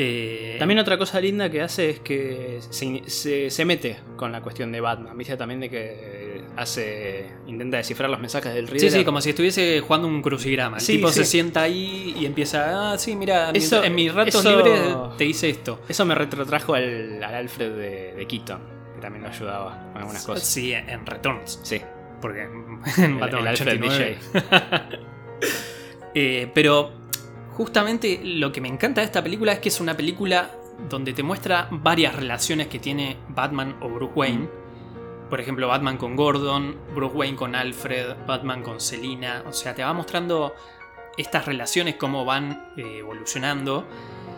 Eh, También otra cosa linda que hace es que se, se- se mete con la cuestión de Batman. Viste también de que hace. intenta descifrar los mensajes del Sí, Riddler. sí, como si estuviese jugando un crucigrama. El Sí, tipo se sí. sienta ahí y empieza, ah, sí, mira, Eso- en mis ratos eso- libres te hice esto. Eso me retrotrajo al, al Alfred de, de Keaton, que también lo ayudaba con algunas cosas. Sí, en Returns. Sí. Porque en El- Batman el Alfred 89. Eh, pero justamente lo que me encanta de esta película es que es una película donde te muestra varias relaciones que tiene Batman o Bruce Wayne. Por ejemplo, Batman con Gordon, Bruce Wayne con Alfred, Batman con Selina. O sea, te va mostrando estas relaciones, cómo van eh, evolucionando.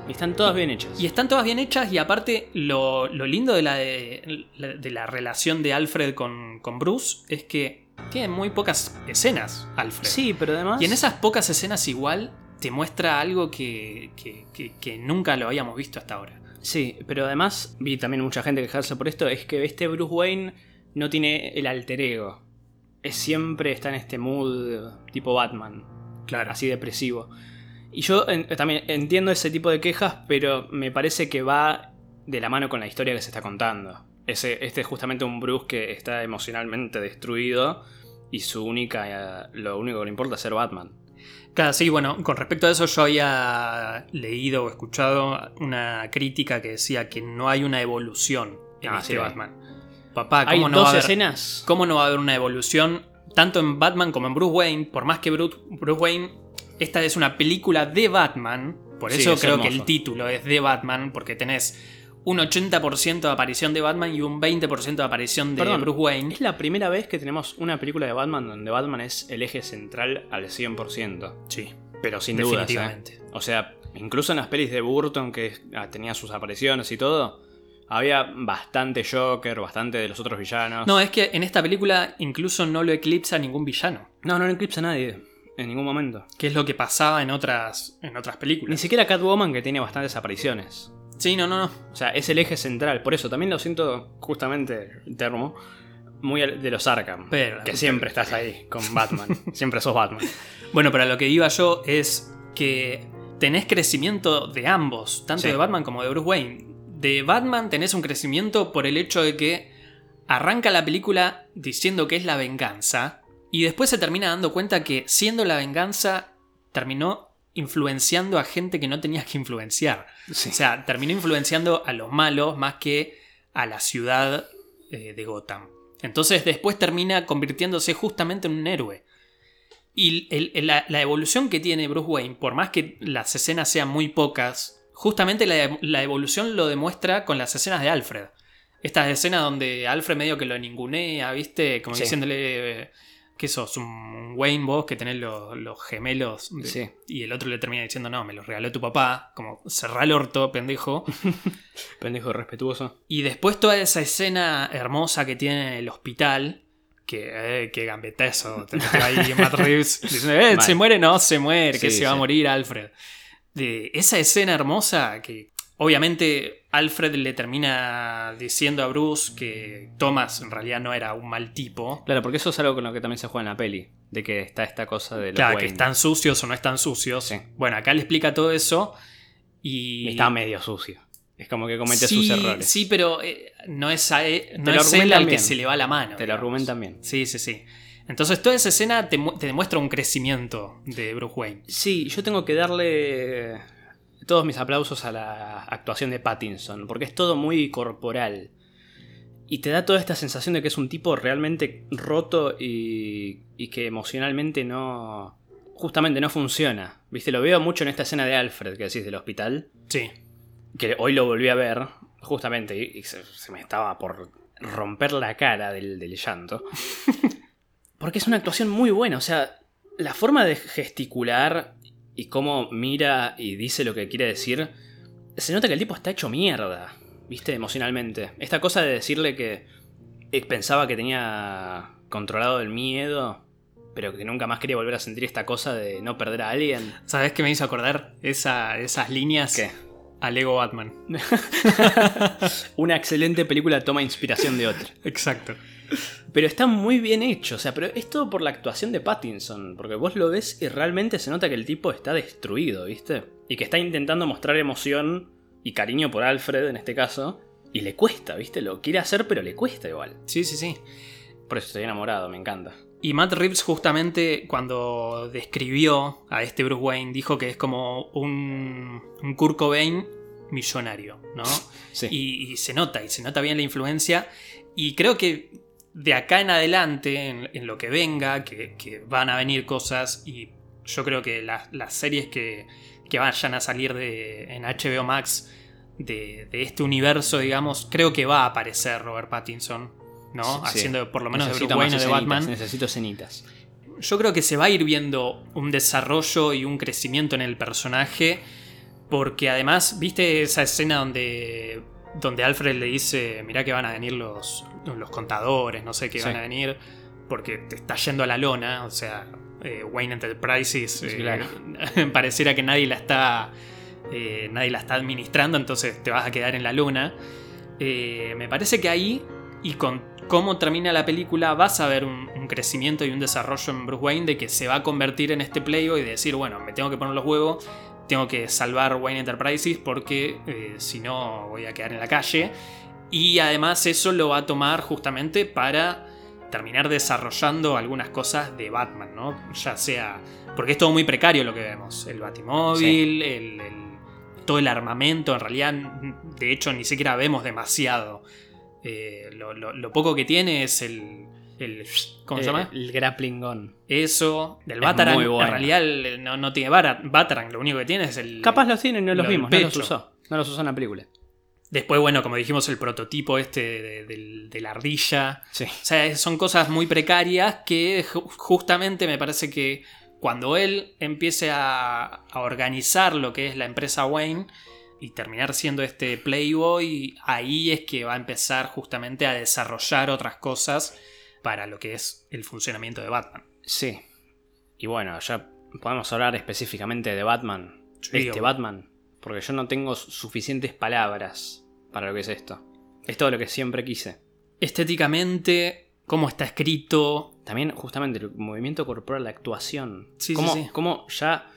Y están todas bien hechas. Y están todas bien hechas y aparte lo, lo lindo de la, de, de la relación de Alfred con, con Bruce es que tiene muy pocas escenas, Alfred. Sí, pero además. Y en esas pocas escenas igual te muestra algo que, que- que- que nunca lo habíamos visto hasta ahora. Sí, pero además vi también mucha gente quejarse por esto, es que este Bruce Wayne no tiene el alter ego. Es siempre está en este mood tipo Batman, Claro. así depresivo. Y yo en- también entiendo ese tipo de quejas, pero me parece que va de la mano con la historia que se está contando. Ese, este es justamente un Bruce que está emocionalmente destruido y su única, eh, lo único que le importa es ser Batman. Claro, sí, bueno, con respecto a eso yo había leído o escuchado una crítica que decía que no hay una evolución en Ah, este sí, hay. Batman. Papá, Hay ¿cómo no, dos va a haber, escenas. ¿cómo no va a haber una evolución tanto en Batman como en Bruce Wayne? Por más que Bruce, Bruce Wayne, esta es una película de Batman, por Sí, eso es creo que el título es de Batman, porque tenés un 80% de aparición de Batman y un 20% de aparición de Perdón, Bruce Wayne. Es la primera vez que tenemos una película de Batman donde Batman es el eje central al 100%. Sí, Pero sin duda. definitivamente. O sea, incluso en las pelis de Burton, que ah, tenía sus apariciones y todo, había bastante Joker, bastante de los otros villanos. No, es que en esta película incluso no lo eclipsa ningún villano. no, no eclipsa a nadie. En ningún momento. que es lo que pasaba en otras, en otras Ni películas. siquiera Catwoman, que tiene bastantes apariciones. Sí, no, no, no. O sea, es el eje central. Por eso también lo siento, justamente, termo, muy de los Arkham. Pero- que siempre estás ahí con Batman. siempre sos Batman. Bueno, pero a lo que iba yo es que tenés crecimiento de ambos, tanto Sí. de Batman como de Bruce Wayne. De Batman tenés un crecimiento por el hecho de que arranca la película diciendo que es la venganza y después se termina dando cuenta que siendo la venganza terminó influenciando a gente que no tenías que influenciar. Sí. O sea, terminó influenciando a los malos más que a la ciudad eh, de Gotham. Entonces después termina convirtiéndose justamente en un héroe. Y el- el- la, la evolución que tiene Bruce Wayne, por más que las escenas sean muy pocas, justamente la, la evolución lo demuestra con las escenas de Alfred. Estas escenas donde Alfred medio que lo ningunea, ¿viste? Como Sí. diciéndole eh, que sos un Wayne vos que tenés los, los gemelos. de- Sí. Y el otro le termina diciendo, no, me los regaló tu papá. Como, cerrá el orto, pendejo. Pendejo respetuoso. Y después toda esa escena hermosa que tiene en el hospital. Que, eh, que gambeta eso. Te metió ahí Matt Reeves diciendo, eh, se muere, no, se muere, que Sí, se va a morir Alfred. De esa escena hermosa que obviamente Alfred le termina diciendo a Bruce que Thomas en realidad no era un mal tipo. Claro, porque eso es algo con lo que también se juega en la peli. De que está esta cosa de los Claro, que están sucios o no están sucios. Sí. Bueno, acá le explica todo eso. Y. Está medio sucio. Es como que comete sí, sus errores. Sí, pero eh, no es, a e- no es él al que se le va la mano. Te lo argumentan bien. Sí, sí, sí. Entonces toda esa escena te demuestra un crecimiento de Bruce Wayne. Sí, yo tengo que darle todos mis aplausos a la actuación de Pattinson, porque es todo muy corporal. Y te da toda esta sensación de que es un tipo realmente roto y, y que emocionalmente no... Justamente no funciona. Viste, lo veo mucho en esta escena de Alfred que decís del hospital, Sí. que hoy lo volví a ver, justamente, y, y se, se me estaba por romper la cara del, del llanto. Porque es una actuación muy buena, o sea, la forma de gesticular y cómo mira y dice lo que quiere decir, se nota que el tipo está hecho mierda, viste, emocionalmente. Esta cosa de decirle que eh, pensaba que tenía controlado el miedo, pero que nunca más quería volver a sentir esta cosa de no perder a alguien. ¿Sabes qué me hizo acordar? Esa- esas líneas ¿Qué? a Lego Batman. Una excelente película toma inspiración de otra. Exacto. Pero está muy bien hecho, o sea, pero es todo por la actuación de Pattinson, porque vos lo ves y realmente se nota que el tipo está destruido, ¿viste? Y que está intentando mostrar emoción y cariño por Alfred en este caso, y le cuesta, ¿viste? Lo quiere hacer, pero le cuesta igual. Sí, sí, sí. Por eso estoy enamorado, me encanta. Y Matt Reeves justamente cuando describió a este Bruce Wayne dijo que es como un, un Kurt Cobain millonario, ¿no? Sí. Y, y se nota, y se nota bien la influencia. Y creo que de acá en adelante, en, en lo que venga, que, que van a venir cosas, y yo creo que las, las series que, que vayan a salir de, en HBO Max de, de este universo, digamos, creo que va a aparecer Robert Pattinson, ¿no? Sí. Haciendo por lo menos de Bruce Wayne o de Batman. Necesito escenitas. Yo creo que se va a ir viendo un desarrollo y un crecimiento en el personaje. Porque además, ¿viste esa escena donde, donde Alfred le dice, mirá que van a venir los, los contadores, no sé qué Sí. van a venir, porque te está yendo a la lona? O sea, eh, Wayne Enterprises, eh, claro. pareciera que nadie la está... eh, nadie la está administrando, entonces te vas a quedar en la luna. Eh, me parece que ahí y con cómo termina la película vas a ver un, un crecimiento y un desarrollo en Bruce Wayne de que se va a convertir en este playboy y de decir, bueno, me tengo que poner los huevos, tengo que salvar Wayne Enterprises porque eh, si no voy a quedar en la calle. Y además eso lo va a tomar justamente para terminar desarrollando algunas cosas de Batman, ¿no? Ya sea... Porque es todo muy precario lo que vemos. El Batimóvil, el- el- todo el armamento, en realidad, de hecho, ni siquiera vemos demasiado. Eh, lo, lo- lo poco que tiene es el... el ¿Cómo se Eh, llama? El grappling gun. Eso, del Batarang. muy bueno. En realidad el- no, no tiene Batarang, lo único que tiene es el. Capaz los tienen, no los lo vimos, no los usó. No los usó en la película. Después, bueno, como dijimos, el prototipo este de, de la ardilla. Sí. O sea, son cosas muy precarias que ju- justamente me parece que cuando él empiece a, a organizar lo que es la empresa Wayne y terminar siendo este Playboy, ahí es que va a empezar justamente a desarrollar otras cosas para lo que es el funcionamiento de Batman. Sí. Y bueno, ya podemos hablar específicamente de Batman. Sí, este. Batman. Porque yo no tengo su- suficientes palabras para lo que es esto. Es todo lo que siempre quise. Estéticamente, cómo está escrito, También, justamente, el movimiento corporal, la actuación. Sí, sí, cómo, sí. cómo ya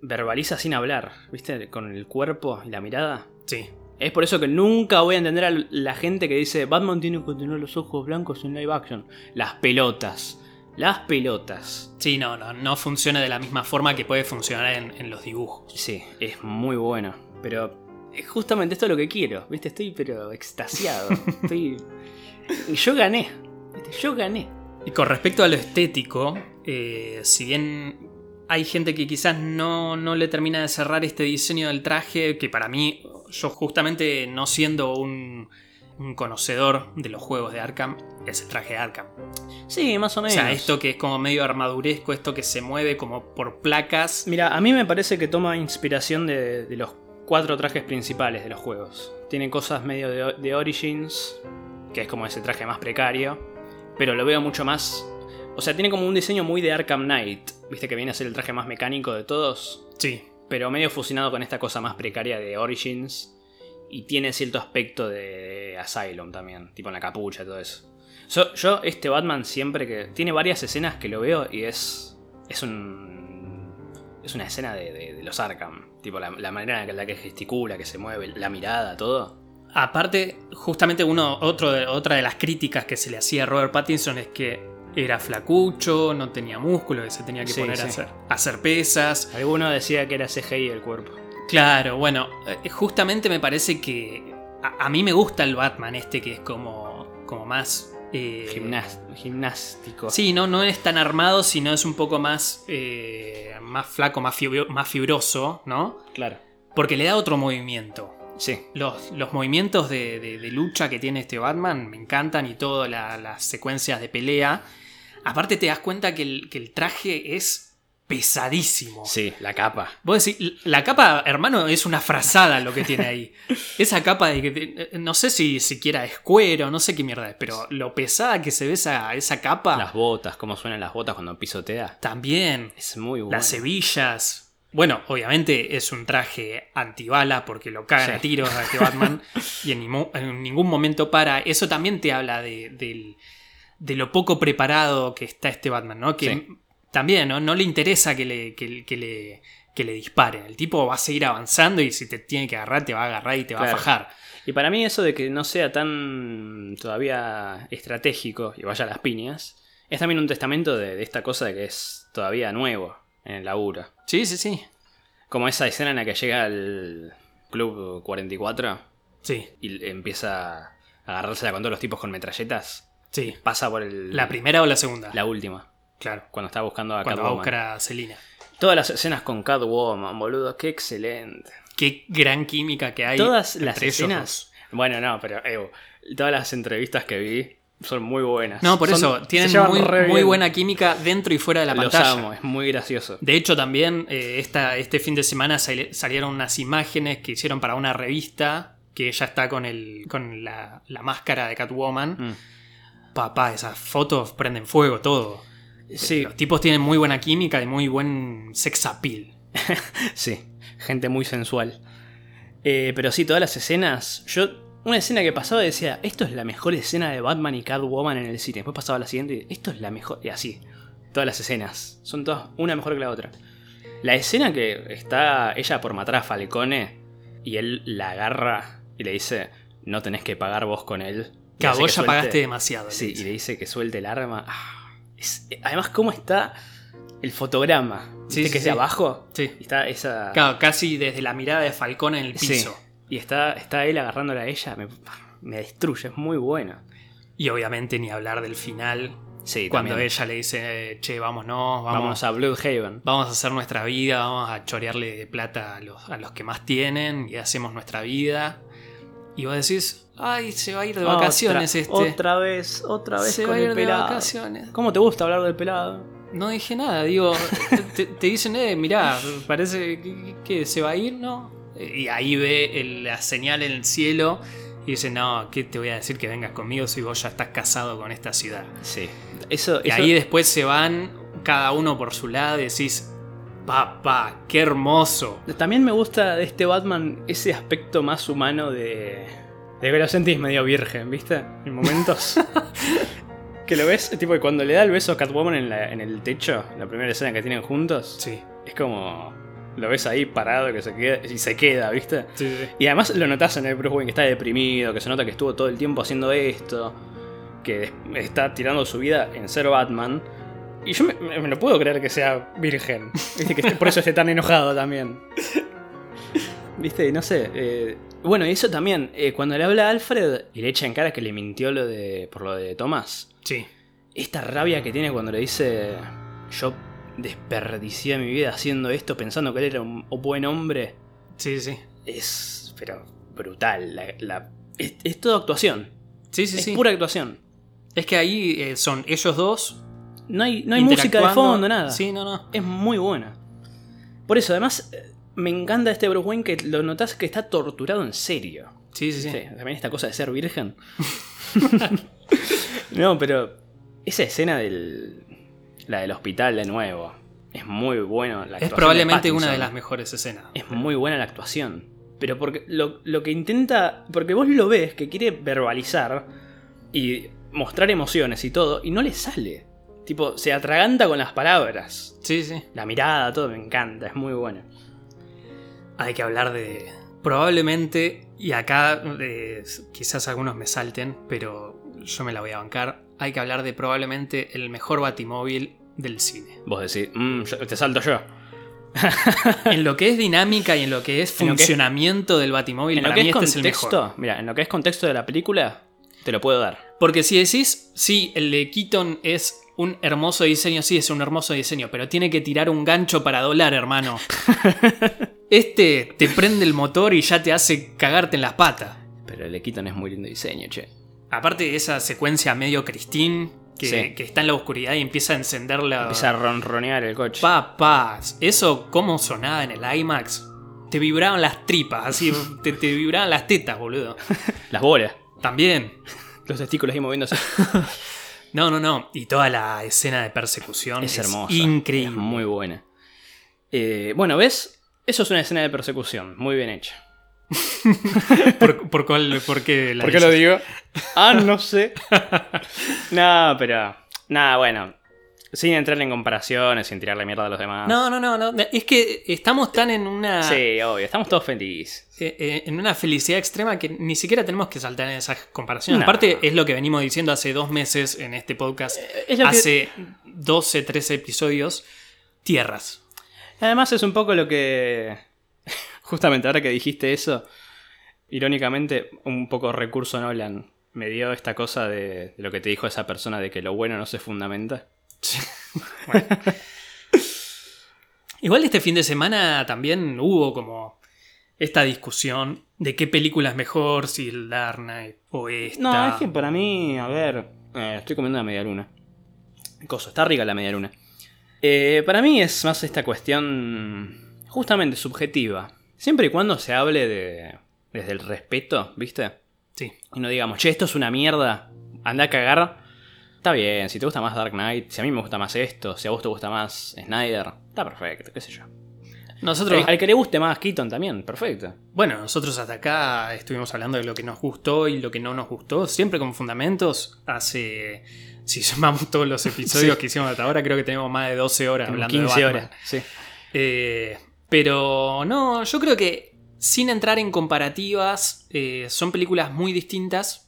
verbaliza sin hablar, ¿viste? Con el cuerpo y la mirada. sí, Es por eso que nunca voy a entender a la gente que dice Batman tiene que tener los ojos blancos en live action. Las pelotas. Las pelotas. Sí, no, no, no funciona de la misma forma que puede funcionar en, en los dibujos. Sí, es muy bueno. Pero justamente esto es lo que quiero. ¿Viste? Estoy pero extasiado. Estoy. Yo gané. ¿Viste? Yo gané. Y con respecto a lo estético, eh, si bien hay gente que quizás no, no le termina de cerrar este diseño del traje, que para mí, yo justamente no siendo un, un conocedor de los juegos de Arkham, es el traje de Arkham. Sí, más o O menos. sea, esto que es como medio armaduresco, esto que se mueve como por placas. Mira, a mí me parece que toma inspiración de, de los cuatro trajes principales de los juegos. Tiene cosas medio de, de Origins, que es como ese traje más precario, pero lo veo mucho más... O sea, tiene como un diseño muy de Arkham Knight, viste que viene a ser el traje más mecánico de todos, Sí, pero medio fusionado con esta cosa más precaria de Origins, y tiene cierto aspecto de Asylum también, tipo en la capucha y todo eso. So- yo, este Batman siempre que... Tiene varias escenas que lo veo y es... Es un... Es una escena de, los Arkham. Tipo la, la manera en la que gesticula, que se mueve, la mirada, todo. Aparte, justamente uno, otro otra de las críticas que se le hacía a Robert Pattinson es que era flacucho, no tenía músculo, que se tenía que Sí, poner sí. a, hacer, a hacer pesas. Alguno decía que era CGI el cuerpo. Claro, bueno, eh, justamente me parece que a, a mí me gusta el Batman este que es como, como más... eh, gimnástico. Sí, no, no es tan armado, sino es un poco más, eh, más flaco, más, fibro- más fibroso, ¿no? Claro. Porque le da otro movimiento. Sí. Los, los movimientos de, de- de lucha que tiene este Batman me encantan y todas la- las secuencias de pelea. Aparte te das cuenta que el, que el traje es pesadísimo. Sí, la capa. Vos decís, la capa, hermano, es una frazada lo que tiene ahí. Esa capa de que. No sé si siquiera es cuero, no sé qué mierda es, pero lo pesada que se ve esa, esa capa. Las botas, cómo suenan las botas cuando pisotea. También. Es muy bueno. Las hebillas. Bueno, obviamente es un traje antibala porque lo cagan Sí. a tiros a este Batman y en, ningún- en ningún momento para. Eso también te habla de, del- de lo poco preparado que está este Batman, ¿no? Que Sí. también ¿no? no le interesa que le, que, que le, que le disparen. El tipo va a seguir avanzando y si te tiene que agarrar, te va a agarrar y te va Claro. a fajar. Y para mí eso de que no sea tan todavía estratégico y vaya a las piñas, es también un testamento de, de esta cosa de que es todavía nuevo en el laburo. Sí, sí, sí. Como esa escena en la que llega al Club 44 Sí, y empieza a agarrársela con todos los tipos con metralletas. Sí. Pasa por el... ¿La primera o la segunda? la última, Claro. cuando está buscando a Cuando va a Catwoman. buscar a Selina. Todas las escenas con Catwoman, boludo, qué excelente. Qué gran química que hay. Todas las ellos escenas... Bueno, no, pero Evo, todas las entrevistas que vi son muy buenas. No, por Son- eso, tienen muy, buena química dentro y fuera de la Los pantalla. amo, es muy gracioso. De hecho, también eh, esta, este fin de semana sali- salieron unas imágenes que hicieron para una revista que ella está con, el, con la, la máscara de Catwoman. Mm. Papá, esas fotos prenden fuego todo. Sí, Los tipos tienen muy buena química y muy buen sex appeal. sí, gente muy sensual. Eh, pero sí, todas las escenas, yo una escena que pasaba decía, esto es la mejor escena de Batman y Catwoman en el cine. Después pasaba la siguiente y esto es la mejor. Y así. Todas las escenas. Son todas una mejor que la otra. La escena que está ella por matar a Falcone y él la agarra y le dice, no tenés que pagar vos con él. Que que ya pagaste demasiado. Sí, y le dice que suelte el arma. Ah, es- además, ¿cómo está el fotograma? Sí, ¿Viste sí, que es sí. de abajo? Sí. Está esa... Claro, casi desde la mirada de Falcón en el Sí. piso. Y está, está él agarrándola a ella. Me, me destruye, es muy buena. Y obviamente ni hablar del final. Sí, cuando también. ella le dice, che, vámonos, vamos, Vamos a Bloodhaven. vamos a hacer nuestra vida, vamos a chorearle de plata a los, a los que más tienen y hacemos nuestra vida. Y vos decís, ay, se va a ir de vacaciones otra, este. Otra vez, otra vez se con va a el ir de vacaciones. ¿Cómo te gusta hablar del pelado? No dije nada, digo, te, te dicen, eh, mirá, parece que, que se va a ir, ¿no? Y ahí ve el- la señal en el cielo y dice, no, ¿qué te voy a decir que vengas conmigo si vos ya estás casado con esta ciudad? Sí. Eso, Y eso- ahí después se van cada uno por su lado y decís, papá, qué hermoso. También me gusta de este Batman ese aspecto más humano de. De que lo sentís medio virgen, ¿viste? En momentos. que lo ves, tipo, que cuando le da el beso a Catwoman en, la- en el techo, la primera escena que tienen juntos, Sí, es como. lo ves ahí parado que se queda, y se queda, ¿viste? sí, sí. Y además lo notas en el Bruce Wayne que está deprimido, que se nota que estuvo todo el tiempo haciendo esto, que está tirando su vida en ser Batman. Y yo me, lo puedo creer que sea virgen. ¿Viste? Que por eso esté tan enojado también. ¿Viste? No sé. eh, bueno, y eso también, eh, cuando le habla a Alfred y le echa en cara que le mintió lo de, por lo de Tomás, Sí, esta rabia que tiene cuando le dice yo desperdicié mi vida haciendo esto pensando que él era un buen hombre sí, sí. es pero brutal. La, la- es, es toda actuación. Sí, sí, es sí. pura actuación. Es que ahí eh, son ellos dos. No hay, no hay música de fondo, nada. Sí, no, no. Es muy buena. Por eso, además, eh, me encanta este Bruce Wayne que lo notas que está torturado en serio. Sí, sí, sí. Sí, también esta cosa de ser virgen. no, pero esa escena del. La del hospital de nuevo. Es muy bueno. La Es probablemente de una de las mejores escenas. Es muy buena la actuación. Pero porque lo, lo que intenta. Porque vos lo ves que quiere verbalizar y mostrar emociones y todo, y no le sale. Tipo, se atraganta con las palabras. Sí, sí. La mirada, todo me encanta, es muy bueno. Hay que hablar de. Probablemente, y acá eh, quizás algunos me salten, pero yo me la voy a bancar. Hay que hablar de probablemente el mejor batimóvil del cine. Vos decís, "Mm, te salto yo. En lo que es dinámica y en lo que es que es- funcionamiento del batimóvil, En lo que mí es este es el mejor. contexto, mira, en lo que es contexto de la película, te lo puedo dar. Porque si decís, sí, el de Keaton es un hermoso diseño, sí, es un hermoso diseño, pero tiene que tirar un gancho para dolar, hermano. Este te prende el motor y ya te hace cagarte en las patas. Pero el Keaton es muy lindo diseño, che. Aparte de esa secuencia medio Christine, que, Sí. que está en la oscuridad y empieza a encender la... Empieza a ronronear el coche. Papás, eso cómo sonaba en el IMAX. Te vibraban las tripas, así, te, te vibraban las tetas, boludo. Las bolas. También. Los testículos ahí moviéndose. No, no, no. Y toda la escena de persecución Es hermosa. Increíble. Es muy buena. Eh, bueno, ¿ves? Eso es una escena de persecución, muy bien hecha. ¿Por, por cuál- por qué la ¿Por qué lo digo? Ah, no sé. no, pero. Nada, bueno. Sin entrar en comparaciones, sin tirarle mierda a los demás. No, no, no, no. Es que estamos tan en una. Sí, obvio, estamos todos felices. eh, eh, en una felicidad extrema que ni siquiera tenemos que saltar en esas comparaciones. No. Aparte, es lo que venimos diciendo hace dos meses en este podcast. es lo que- hace 12, 13 episodios. Tierras. Además, es un poco lo que. Justamente ahora que dijiste eso, irónicamente, un poco recurso Nolan me dio esta cosa de, de lo que te dijo esa persona de que lo bueno no se fundamenta. Bueno. Igual este fin de semana también hubo como esta discusión de qué película es mejor, si el Dark Knight o esta. No, es que para mí, a ver, eh, estoy comiendo una media luna. Cosa, está rica la media luna. Eh, para mí es más esta cuestión justamente subjetiva. Siempre y cuando se hable de desde el respeto, ¿viste? Sí. Y no digamos, che, esto es una mierda, anda a cagar. Está bien, si te gusta más Dark Knight, si a mí me gusta más esto, si a vos te gusta más Snyder, está perfecto, qué sé yo. Nosotros, Al, al que le guste más Keaton también, perfecto. bueno, nosotros hasta acá estuvimos hablando de lo que nos gustó y lo que no nos gustó, siempre con fundamentos. Hace, si sumamos todos los episodios Sí. que hicimos hasta ahora, creo que tenemos más de 12 horas Como hablando 15 de Batman. horas. Sí. Eh, pero no, yo creo que sin entrar en comparativas, eh, son películas muy distintas.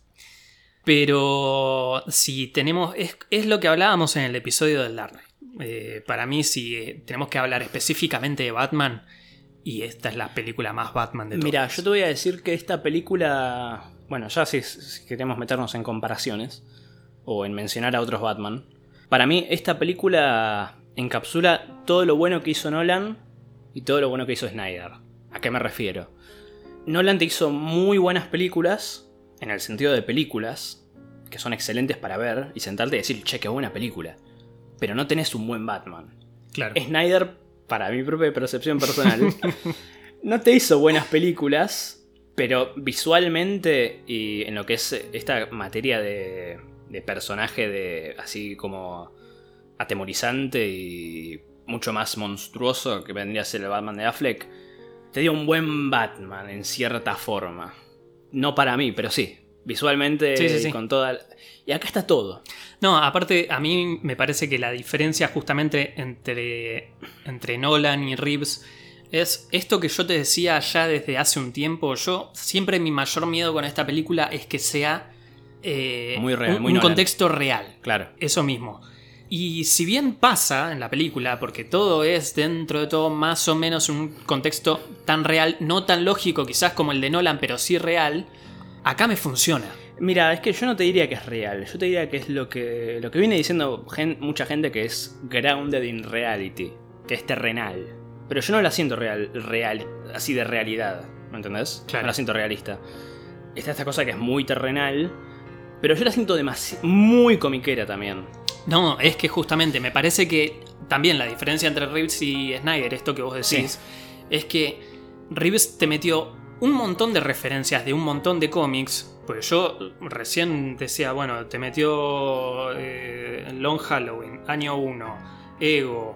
Pero si tenemos. Es, es lo que hablábamos en el episodio del Dark. Eh, para mí, si eh, tenemos que hablar específicamente de Batman, y esta es la película más Batman de todas. Mira, yo te voy a decir que esta película. Bueno, ya si, si queremos meternos en comparaciones o en mencionar a otros Batman. Para mí, esta película encapsula todo lo bueno que hizo Nolan y todo lo bueno que hizo Snyder. ¿A qué me refiero? Nolan te hizo muy buenas películas, en el sentido de películas, que son excelentes para ver y sentarte y decir, che, qué buena película. Pero no tenés un buen Batman. Claro. Snyder, para mi propia percepción personal, no te hizo buenas películas, pero visualmente y en lo que es esta materia de, de personaje de así como atemorizante y mucho más monstruoso que vendría a ser el Batman de Affleck, te dio un buen Batman en cierta forma. No para mí, pero sí. Visualmente Sí, sí, sí. y con toda... Y acá está todo. No, aparte, a mí me parece que la diferencia justamente entre, entre Nolan y Reeves es esto que yo te decía ya desde hace un tiempo. Yo siempre mi mayor miedo con esta película es que sea eh, Muy real, un, muy un Nolan. contexto real. Claro. Eso mismo. Y si bien pasa en la película, porque todo es dentro de todo más o menos un contexto tan real, no tan lógico quizás como el de Nolan, pero sí real, acá me funciona. Mira, es que yo no te diría que es real, yo te diría que es lo que, lo que viene diciendo gen- mucha gente que es grounded in reality, que es terrenal. Pero yo no la siento real, real así de realidad, ¿me entendés? Claro. No la siento realista. Está esta cosa que es muy terrenal, pero yo la siento demasi- muy comiquera también. No, es que justamente me parece que también la diferencia entre Reeves y Snyder, esto que vos decís, es que Reeves te metió un montón de referencias de un montón de cómics. Pues yo recién decía, bueno, te metió eh, Long Halloween, año 1, Ego,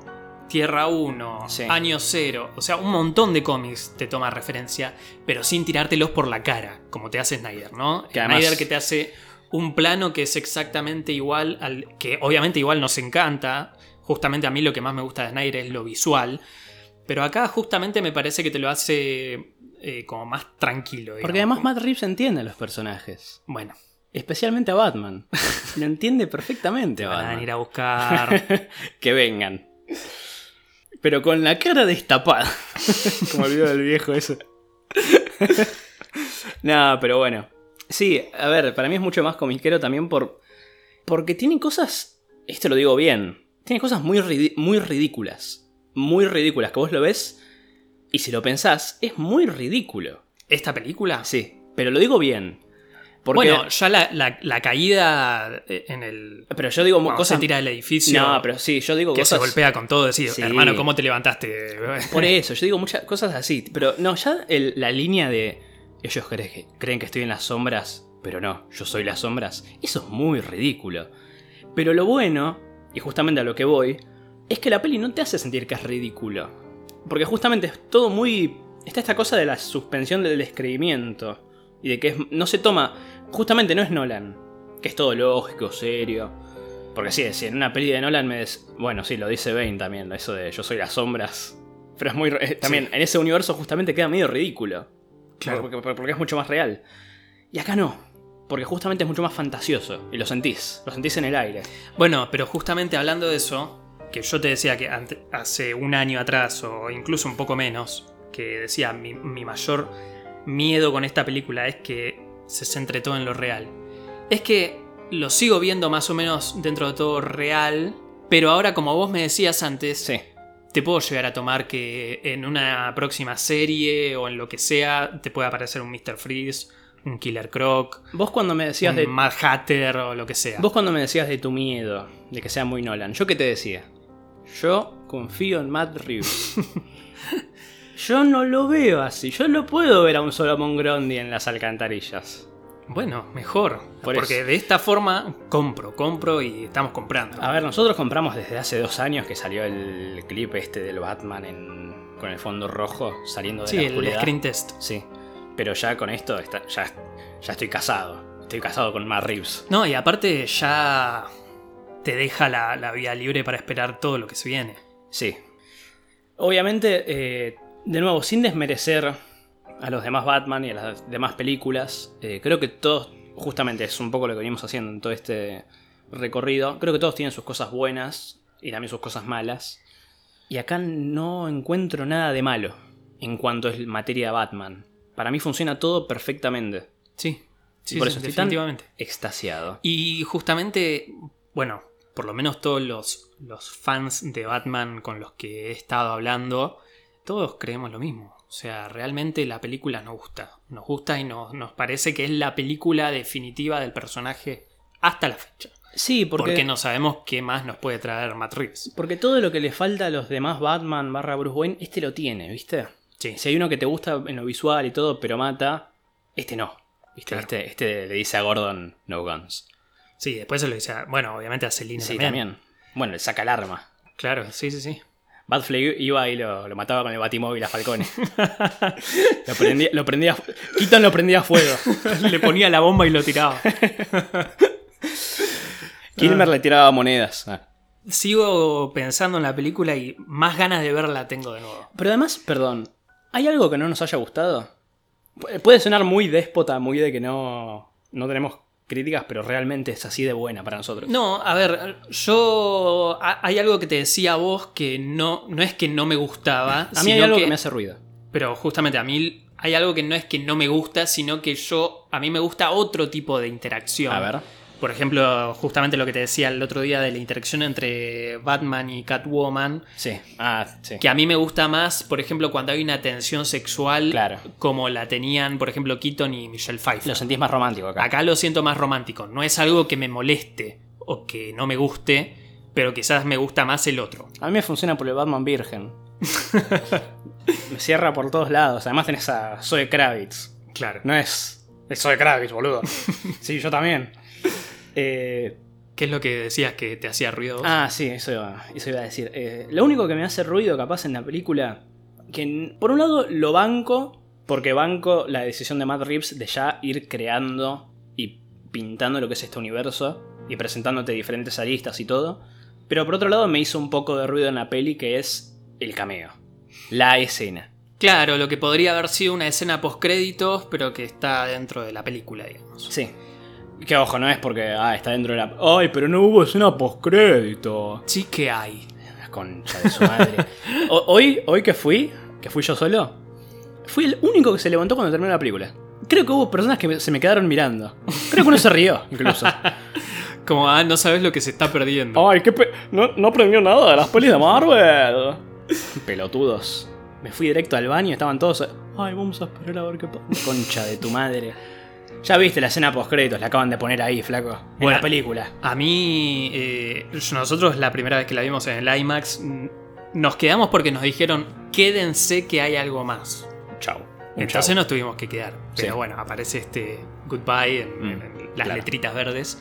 Tierra 1, Sí. año 0. O sea, un montón de cómics te toma referencia, pero sin tirártelos por la cara, como te hace Snyder, ¿no? Que además- Snyder que te hace un plano que es exactamente igual al. que obviamente igual nos encanta. Justamente a mí lo que más me gusta de Snyder es lo visual. Pero acá justamente me parece que te lo hace eh, como más tranquilo. Porque además Matt Reeves entiende a los personajes, Bueno, especialmente a Batman. Lo entiende perfectamente van a venir a buscar. que vengan. Pero con la cara destapada. Como el video del viejo eso. no, pero bueno. Sí, a ver, para mí es mucho más comiquero también por. Porque tiene cosas. Esto lo digo bien. Tiene cosas muy, muy ridículas. Muy ridículas. Que vos lo ves. Y si lo pensás, es muy ridículo. ¿Esta película? Sí, pero lo digo bien. Porque, Bueno, ya la, la- la caída eh, en el. pero yo digo cosas. se tira del edificio. No, pero sí, yo digo que cosas. se golpea con todo. Decir, Sí. hermano, ¿cómo te levantaste? Por eso, yo digo muchas cosas así. Pero no, ya el- la línea de ellos creen que, creen que estoy en las sombras, pero no, yo soy las sombras. Eso es muy ridículo. Pero lo bueno, y justamente a lo que voy, es que la peli no te hace sentir que es ridículo. Porque justamente es todo muy... Está esta cosa de la suspensión del descreimiento. Y de que es- no se toma... Justamente no es Nolan. Que es todo lógico, serio. Porque sí, si en una peli de Nolan me... des- Bueno, sí, lo dice Bane también, eso de yo soy las sombras. Pero es muy... re- También Sí. en ese universo justamente queda medio ridículo. Claro. Porque, porque es mucho más real. Y acá no. Porque justamente es mucho más fantasioso. Y lo sentís. Lo sentís en el aire. Bueno, pero justamente hablando de eso, que yo te decía que ante- hace un año atrás, o incluso un poco menos, que decía mi, mi mayor miedo con esta película es que se centre todo en lo real. Es que lo sigo viendo más o menos dentro de todo real, pero ahora como vos me decías antes, Sí. Te puedo llegar a tomar que en una próxima serie o en lo que sea te puede aparecer un Mr. Freeze, un Killer Croc, Vos cuando me decías un de... Mad Hatter o lo que sea. Vos cuando me decías de tu miedo, de que sea muy Nolan, ¿yo qué te decía? Yo confío en Matt Reeves. yo no lo veo así. Yo no puedo ver a un Solomon Grundy en las alcantarillas. Bueno, mejor. Por porque eso. de esta forma compro, compro y estamos comprando. A ver, nosotros compramos desde hace dos años que salió el clip este del Batman en- con el fondo rojo saliendo de sí, la el oscuridad. screen test. Sí, pero ya con esto está- ya, ya estoy casado. Estoy casado con Matt Reeves. No, y aparte ya te deja la, la vía libre para esperar todo lo que se viene. Sí. Obviamente, eh, de nuevo, sin desmerecer a los demás Batman y a las demás películas, eh, creo que todos, justamente es un poco lo que venimos haciendo en todo este recorrido, creo que todos tienen sus cosas buenas y también sus cosas malas. Y acá no encuentro nada de malo en cuanto es materia Batman. Para mí funciona todo perfectamente. Sí, sí, por sí, eso estoy tan extasiado. Y justamente, bueno, por lo menos todos los, los fans de Batman con los que he estado hablando, todos creemos lo mismo. O sea, realmente la película nos gusta. Nos gusta y nos, nos parece que es la película definitiva del personaje hasta la fecha. Sí, Porque, porque, no sabemos qué más nos puede traer Matt Reeves. porque todo lo que le falta a los demás Batman barra Bruce Wayne, este lo tiene, ¿viste? Sí, Si hay uno que te gusta en lo visual y todo, pero mata, este no. ¿Viste? Claro. Este, este le dice a Gordon no guns. sí después se lo dice, a- bueno, obviamente a Selina Sí, también. también. Bueno, le saca el arma. Claro, sí, sí, sí. Batfleck iba y lo, lo mataba con el batimóvil a Falcone. lo prendía, lo prendía, Keaton lo prendía a fuego. Le ponía la bomba y lo tiraba. Kilmer le tiraba monedas. Ah. Sigo pensando en la película y más ganas de verla tengo de nuevo. Pero además, perdón, ¿hay algo que no nos haya gustado? Pu- Puede sonar muy déspota, muy de que no, no tenemos críticas, pero realmente es así de buena para nosotros. No, a ver, yo. ha- Hay algo que te decía a vos que no, no es que no me gustaba. a mí hay algo que... me hace ruido. Pero justamente a mí hay algo que no es que no me gusta, sino que yo. A mí me gusta otro tipo de interacción. A ver. Por ejemplo, justamente lo que te decía el otro día de la interacción entre Batman y Catwoman. Sí. Ah, sí. Que a mí me gusta más, por ejemplo, cuando hay una tensión sexual. Claro. Como la tenían, por ejemplo, Keaton y Michelle Pfeiffer. Lo sentís más romántico acá. Acá lo siento más romántico. No es algo que me moleste o que no me guste, pero quizás me gusta más el otro. A mí me funciona por el Batman Virgen. me cierra por todos lados. Además tenés a Zoe Kravitz. Claro. No es... Es Zoe Kravitz, boludo. sí, yo también. Eh, ¿Qué es lo que decías que te hacía ruido? ah, sí, eso iba, eso iba a decir. Eh, lo único que me hace ruido capaz en la película, que por un lado lo banco, porque banco la decisión de Matt Reeves de ya ir creando y pintando lo que es este universo y presentándote diferentes aristas y todo. Pero por otro lado me hizo un poco de ruido en la peli que es el cameo. La escena. Claro, lo que podría haber sido una escena post créditos, pero que está dentro de la película, digamos. Sí. Que ojo, no es porque ah, está dentro de la... Ay, pero no hubo escena postcrédito. Sí que hay. Concha de su madre. O- hoy, hoy que fui, que fui yo solo, fui el único que se levantó cuando terminó la película. Creo que hubo personas que me- se me quedaron mirando. Creo que uno se rió, incluso. Como, ah, no sabes lo que se está perdiendo. Ay, qué pe- no, no aprendió nada de las pelis de Marvel. Pelotudos. Me fui directo al baño, estaban todos. Ay, vamos a esperar a ver qué pasa. Concha de tu madre. Ya viste la escena post créditos, la acaban de poner ahí, flaco. En Bueno. la película. A mí, eh, nosotros la primera vez que la vimos en el IMAX, nos quedamos porque nos dijeron, quédense que hay algo más. Chau. Entonces chau. nos tuvimos que quedar. Pero Sí. bueno, aparece este goodbye en, Mm, en las claro. letritas verdes.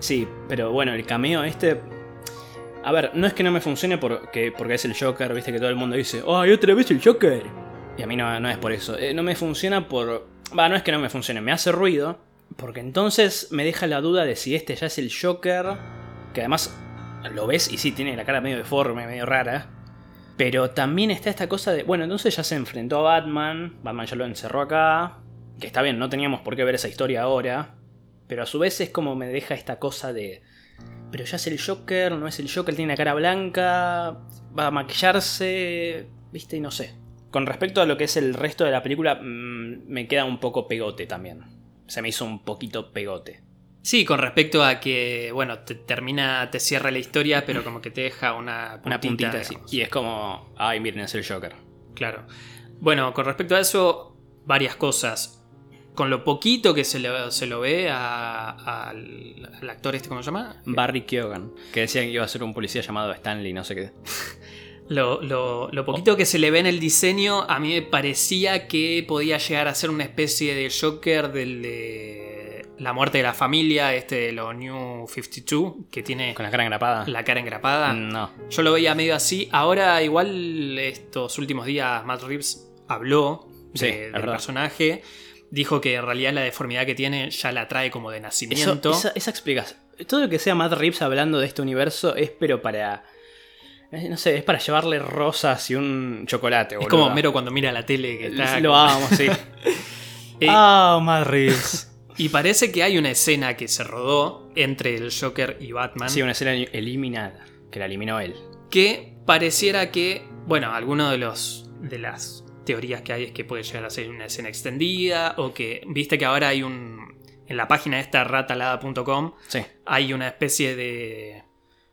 Sí, pero bueno, el cameo este. A ver, no es que no me funcione porque, porque es el Joker, viste que todo el mundo dice, ¡ay, otra vez el Joker! Y a mí no, no es por eso. Eh, no me funciona por. Va, no es que no me funcione, me hace ruido. Porque entonces me deja la duda de si este ya es el Joker. Que además lo ves y sí, tiene la cara medio deforme, medio rara. Pero también está esta cosa de. Bueno, entonces ya se enfrentó a Batman. Batman ya lo encerró acá. Que está bien, no teníamos por qué ver esa historia ahora. Pero a su vez es como me deja esta cosa de. Pero ya es el Joker, no es el Joker, tiene la cara blanca, va a maquillarse, viste, y no sé. Con respecto a lo que es el resto de la película, mm, me queda un poco pegote también. Se me hizo un poquito pegote. Sí, con respecto a que, bueno, te termina, te cierra la historia, pero como que te deja una puntita. Una puntita así. Y es como, ay, miren, es el Joker. Claro. Bueno, con respecto a eso, varias cosas. Con lo poquito que se, le- se lo ve a- al, al actor este, ¿cómo se llama? Barry Keoghan, que decían que iba a ser un policía llamado Stanley, no sé qué. Lo, lo- lo poquito que se le ve en el diseño, a mí me parecía que podía llegar a ser una especie de Joker del de la muerte de la familia, este de los New 52, que tiene Con la cara engrapada. la cara engrapada. No. Yo lo veía medio así. Ahora, igual, estos últimos días, Matt Reeves habló Sí, del personaje. Dijo que en realidad la deformidad que tiene ya la trae como de Eso, nacimiento. esa, esa explicación. Todo lo que sea Matt Reeves hablando de este universo es pero para. Eh, No sé, es para llevarle rosas y un chocolate. es boludo. como Mero cuando mira la tele que está. Lo amo, sí. Eh, Ah, Matt Reeves. Y parece que hay una escena que se rodó entre el Joker y Batman. Sí, una escena eliminada. Que la eliminó él. que pareciera que, bueno, alguno de los de las teorías que hay es que puede llegar a ser una escena extendida o que viste que ahora hay un en la página esta ratalada.com Sí. hay una especie de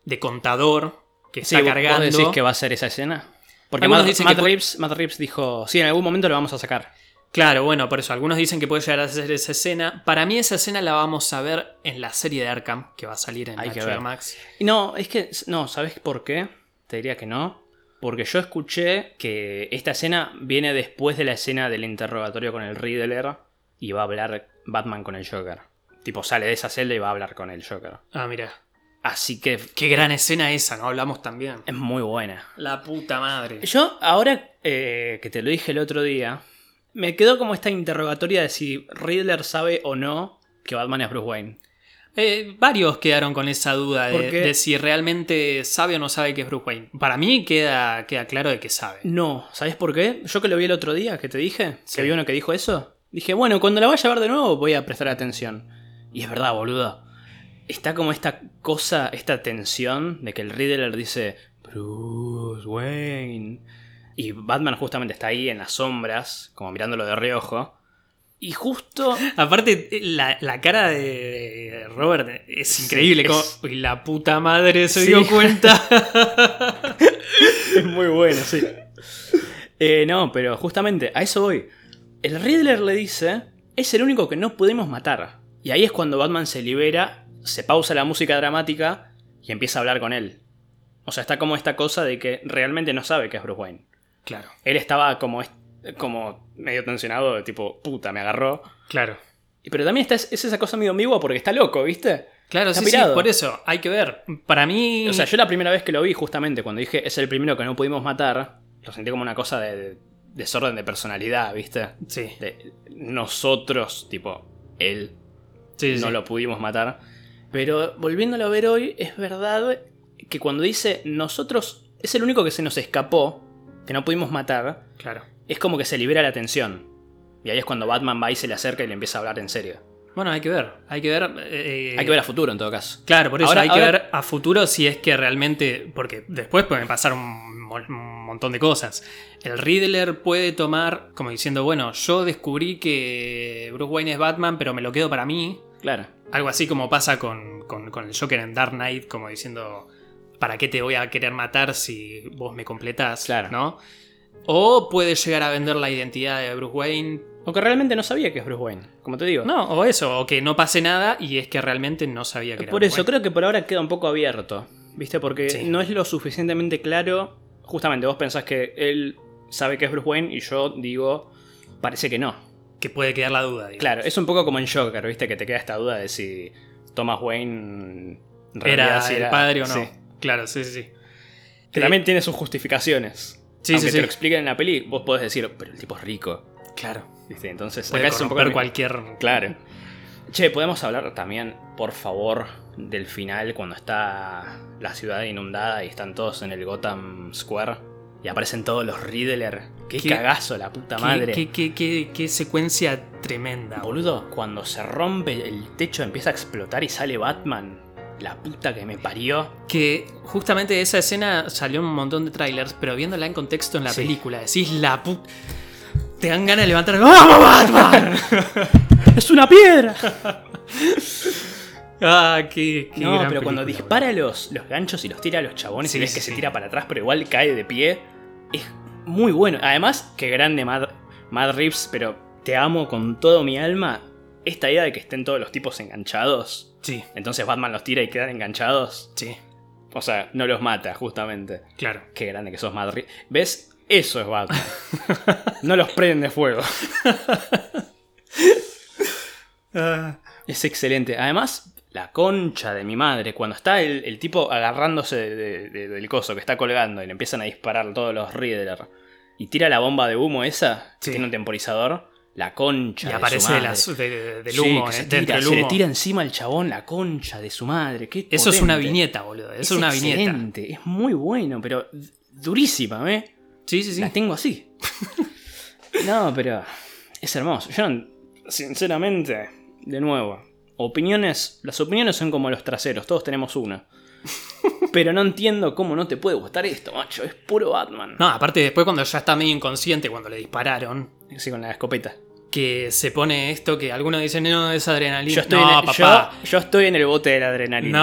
de contador que Sí, está ¿vos- cargando. ¿Vos decís que va a ser esa escena? Porque Algunos Matt, dicen Matt que Reeves, Matt Reeves dijo, sí, en algún momento lo vamos a sacar. Claro, bueno, por eso algunos dicen que puede llegar a ser esa escena. Para mí esa escena la vamos a ver en la serie de Arkham que va a salir en HBO ver. Max. Y No, es que, no, ¿sabes por qué? Te diría que no. Porque yo escuché que esta escena viene después de la escena del interrogatorio con el Riddler y va a hablar Batman con el Joker. Tipo, sale de esa celda y va a hablar con el Joker. Ah, mira. Así que Qué gran escena esa, ¿no? Hablamos también. es muy buena. La puta madre. Yo, ahora eh, que te lo dije el otro día, me quedó como esta interrogatoria de si Riddler sabe o no que Batman es Bruce Wayne. Eh, varios quedaron con esa duda de, si realmente sabe o no sabe que es Bruce Wayne. Para mí queda, queda claro de que sabe. No, ¿sabes por qué? Yo que lo vi el otro día, que te dije, Sí. que había uno que dijo eso, dije, bueno, cuando la vaya a ver de nuevo voy a prestar atención. Y es verdad, boludo. Está como esta cosa, esta tensión de que el Riddler dice, Bruce Wayne. Y Batman justamente está ahí en las sombras, como mirándolo de reojo. Y justo... Aparte, la, la cara de Robert es Sí, increíble. es- como, "Uy, la puta madre se Sí. dio cuenta. Es muy bueno, sí. Eh, no, pero justamente a eso voy. El Riddler le dice, es el único que no podemos matar. Y ahí es cuando Batman se libera, se pausa la música dramática y empieza a hablar con él. O sea, está como esta cosa de que realmente no sabe que es Bruce Wayne. claro, Él estaba como, como medio tensionado, de tipo, puta, me agarró. claro. Pero también está, es esa cosa medio ambigua porque está loco, ¿viste? Claro, sí, sí, por eso, hay que ver. Para mí. O sea, yo la primera vez que lo vi, justamente, cuando dije es el primero que no pudimos matar, lo sentí como una cosa de desorden de personalidad, ¿viste? Sí, De nosotros, tipo, él, sí, no sí. lo pudimos matar. Pero volviéndolo a ver hoy, es verdad que cuando dice nosotros es el único que se nos escapó, que no pudimos matar, Claro. es como que se libera la tensión. Y ahí es cuando Batman va y se le acerca y le empieza a hablar en serio. Bueno, hay que ver. Hay que ver. eh, Hay que ver a futuro en todo caso. Claro, por eso Ahora- hay que ver a futuro si es que realmente. Porque después pueden pasar un, un montón de cosas. El Riddler puede tomar, como diciendo, bueno, yo descubrí que Bruce Wayne es Batman, pero me lo quedo para mí. Claro. Algo así como pasa con, con- con el Joker en Dark Knight, como diciendo, ¿para qué te voy a querer matar si vos me completás? Claro. ¿No? O puede llegar a vender la identidad de Bruce Wayne. O que realmente no sabía que es Bruce Wayne, como te digo. No, o eso, o que no pase nada y es que realmente no sabía que era Por Bruce eso, Wayne. creo que por ahora queda un poco abierto. ¿Viste? Porque Sí. no es lo suficientemente claro. Justamente vos pensás que él sabe que es Bruce Wayne y yo digo, parece que no. Que puede quedar la duda. digamos. Claro, es un poco como en Joker, ¿viste? Que te queda esta duda de si Thomas Wayne ¿Era sí el padre o no? Sí. Claro, sí, sí, sí. Que Eh, también tiene sus justificaciones. Sí, Aunque sí, te sí. lo expliquen en la peli, vos podés decir, pero el tipo es rico. Claro. ¿Viste? Entonces, Puede acá es un poco cualquier. Claro. Che, podemos hablar también, por favor, del final cuando está la ciudad inundada y están todos en el Gotham Square y aparecen todos los Riddler. Qué, Qué- cagazo, la puta madre. qué- qué- qué- secuencia tremenda. Boludo, cuando se rompe el techo empieza a explotar y sale Batman. La puta que me parió. Que justamente esa escena salió en un montón de trailers, pero viéndola en contexto en la Sí. película, decís la put. Te dan ganas de levantar. ¡Vamos, Batman! ¡Es una piedra! ah, qué, qué no, gran pero cuando dispara los, los ganchos y los tira a los chabones Sí, y ves sí, que se tira para atrás, pero igual cae de pie, es muy bueno. Además, qué grande Mad, Mad pero te amo con todo mi alma. Esta idea de que estén todos los tipos enganchados, Sí, entonces Batman los tira y quedan enganchados, sí. O sea, no los mata, justamente. Claro. Qué grande que sos, Madrid. ¿Ves? Eso es Batman. no los prende fuego. es excelente. Además, la concha de mi madre, cuando está el, el tipo agarrándose de- de- del coso que está colgando y le empiezan a disparar todos los Riddler y tira la bomba de humo esa, que Sí. tiene un temporizador, la concha Y de aparece su madre. de- de- del Sí, humo, que eh, se, dentro tira, se le tira encima al chabón la concha de su madre. Qué Eso es una viñeta, boludo. Eso Es una viñeta. excelente, es muy bueno, pero durísima, ¿eh? Sí, sí, sí. La tengo así. no, pero es hermoso. Yo, sinceramente, de nuevo, opiniones, las opiniones son como los traseros, todos tenemos una. Pero no entiendo cómo no te puede gustar esto, macho. Es puro Batman. No, aparte después cuando ya está medio inconsciente, cuando le dispararon, Así con la escopeta. que se pone esto que algunos dicen, no, es adrenalina. Yo estoy, no, en el, papá. yo, yo estoy en el bote de la adrenalina.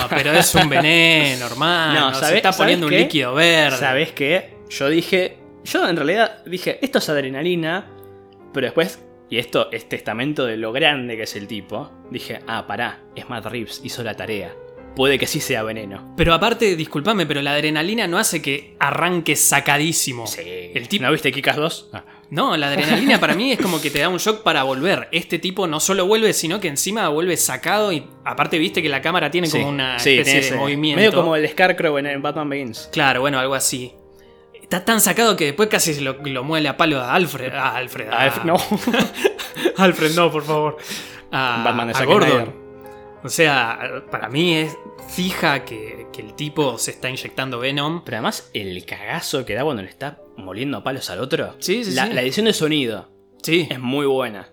No, pero es un veneno, hermano. No, se ¿sabes- está sabes poniendo un líquido verde. ¿Sabes qué? Yo dije. Yo en realidad dije, esto es adrenalina. Pero después, y esto es testamento de lo grande que es el tipo. Dije, ah, pará, es Matt Reeves, hizo la tarea. Puede que sí sea veneno. Pero aparte, discúlpame, pero la adrenalina no hace que arranque sacadísimo. Sí. El tipo, ¿No viste Kikas 2? Ah. No, la adrenalina para mí es como que te da un shock para volver. Este tipo no solo vuelve, sino que encima vuelve sacado y aparte viste que la cámara tiene como Sí, una sí, especie tiene de movimiento. Medio como el Scarecrow en, en Batman Begins. Claro, bueno, algo así. Está tan sacado que después casi se lo, lo muele a palo a Alfred. A Alfred. a- no. Alfred, no, por favor. A, Batman a Gordon. O sea, para mí es fija que, que el tipo se está inyectando Venom. Pero además, el cagazo que da cuando le está moliendo a palos al otro. Sí, sí, la, sí. la edición de sonido Sí. es muy buena.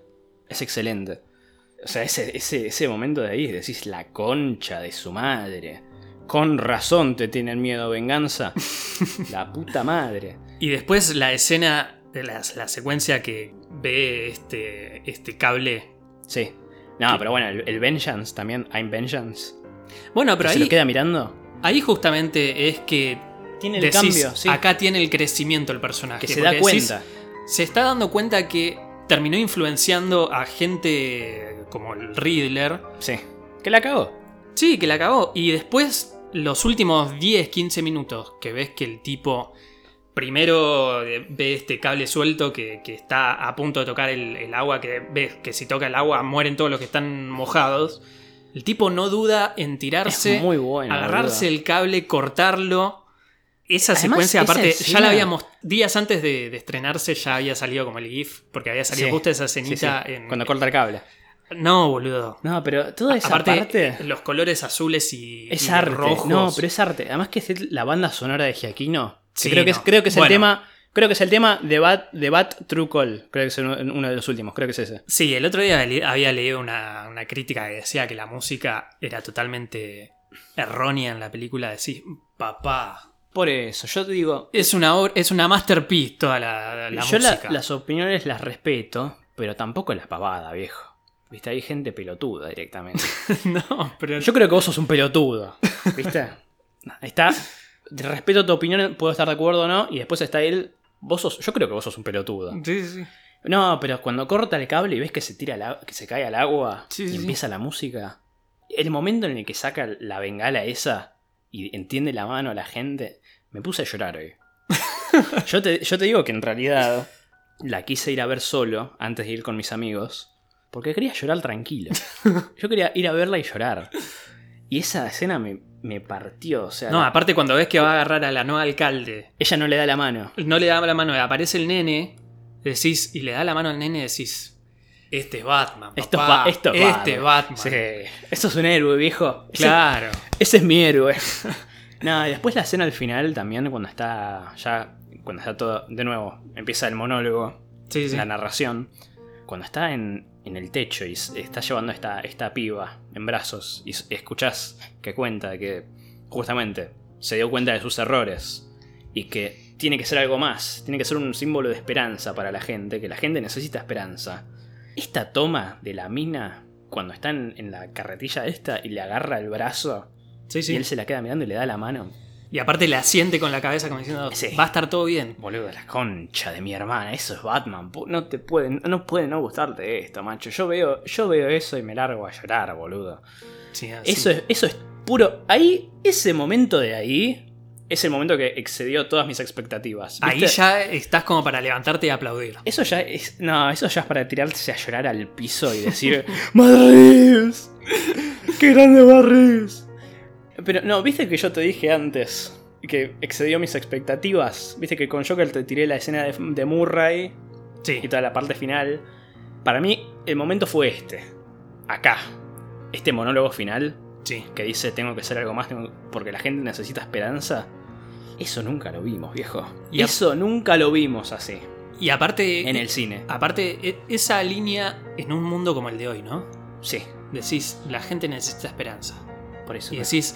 Es excelente. O sea, ese, ese, ese momento de ahí decís la concha de su madre. Con razón te tienen miedo, venganza. la puta madre. Y después la escena, de la, la secuencia que ve este, este cable. Sí. No, pero bueno, el, el Vengeance también, I'm Vengeance. Bueno, pero que se lo ahí, queda mirando. ahí justamente es que Tiene el decís, cambio, sí. acá tiene el crecimiento el personaje. que se da decís, cuenta. se está dando cuenta que terminó influenciando a gente como el Riddler. Sí. Que la cagó. Sí, que la acabó. Y después, los últimos 10, 15 minutos, que ves que el tipo primero eh, ve este cable suelto que, que está a punto de tocar el, el agua, que ves que si toca el agua mueren todos los que están mojados. El tipo no duda en tirarse, muy bueno. agarrarse el cable, cortarlo. Esa Además, secuencia, esa aparte, ya la habíamos. Días antes de, de estrenarse, ya había salido como el GIF, porque había salido Sí, justo esa Sí, escenita sí, en. Cuando corta el cable. No, boludo. No, pero toda esa Aparte, parte los colores azules y, es y arte. rojos. No, pero es arte. Además que es la banda sonora de Giaquino. Sí, creo, que es, creo que es el tema. Creo que es el tema de Bat, de Bat True Call. Creo que es uno, de los últimos. Creo que es ese. Sí, el otro día había leído una, una crítica que decía que la música era totalmente errónea en la película. Decís, papá. Por eso, yo te digo. Es una, es una masterpiece toda la, la yo la- música. las opiniones las respeto, pero tampoco las pavada, viejo. Viste, hay gente pelotuda directamente. no, pero Yo creo que vos sos un pelotudo. ¿Viste? Está. Respeto tu opinión, puedo estar de acuerdo o no. Y después está él. Vos sos. Yo creo que vos sos un pelotudo. Sí, sí. No, pero cuando corta el cable y ves que se tira que se cae al agua Sí, y sí, sí. empieza la música. El momento en el que saca la bengala esa y entiende la mano a la gente, me puse a llorar hoy. yo, te, yo te digo que en realidad la quise ir a ver solo antes de ir con mis amigos. Porque quería llorar tranquilo. Yo quería ir a verla y llorar. Y esa escena me, me partió. O sea, No, la- aparte cuando ves que va a agarrar a la nueva alcalde, ella no le da la mano. no le da la mano, aparece el nene, decís, y le da la mano al nene, decís, este es Batman. Esto es, papá, Ba- esto es este es Batman. Sí. Esto es un héroe, viejo. Ese- Claro. Ese es mi héroe. no, y después la escena al final también, cuando está ya. Cuando está todo. De nuevo, empieza el monólogo, Sí, sí. la narración. Cuando está en, en el techo y está llevando esta, esta piba en brazos y escuchás que cuenta que justamente se dio cuenta de sus errores y que tiene que ser algo más, tiene que ser un símbolo de esperanza para la gente, que la gente necesita esperanza. Esta toma de la mina cuando está en, en la carretilla esta y le agarra el brazo Sí, sí. y él se la queda mirando y le da la mano. Y aparte le asiente con la cabeza como diciendo, Sí. va a estar todo bien. Boludo, la concha de mi hermana, eso es Batman. No te puede, no puede no gustarte esto, macho. Yo veo, yo veo eso y me largo a llorar, boludo. Sí, así. Eso es, eso es puro. Ahí, ese momento de ahí. Es el momento que excedió todas mis expectativas. Ahí ya estás como para levantarte y aplaudir. Eso ya es. No, eso ya es para tirarse a llorar al piso y decir. ¡Madrid! ¡Qué grande Madrid! Pero no, viste que yo te dije antes que excedió mis expectativas. Viste que con Joker te tiré la escena de, de Murray Sí. y toda la parte final. Para mí, el momento fue este. Acá. Este monólogo final Sí. que dice tengo que hacer algo más porque la gente necesita esperanza. Eso nunca lo vimos, viejo. Y Eso nunca lo vimos así. Y aparte. En el cine. Aparte, e- esa línea en un mundo como el de hoy, ¿no? Sí, Decís, la gente necesita esperanza. Por eso. Y decís,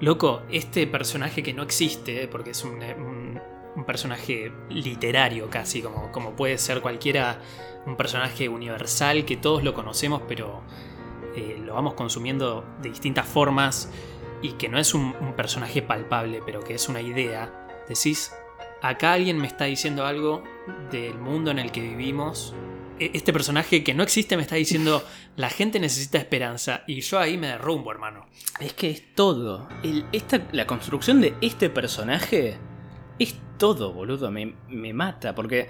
loco, este personaje que no existe, porque es un, un- un personaje literario casi, como, como puede ser cualquiera, un personaje universal que todos lo conocemos, pero eh, lo vamos consumiendo de distintas formas y que no es un, un personaje palpable, pero que es una idea. Decís, acá alguien me está diciendo algo del mundo en el que vivimos. E- Este personaje que no existe me está diciendo, la gente necesita esperanza. Y yo ahí me derrumbo, hermano. Es que es todo. El- esta, la construcción de este personaje es todo, boludo. Me, me mata. Porque,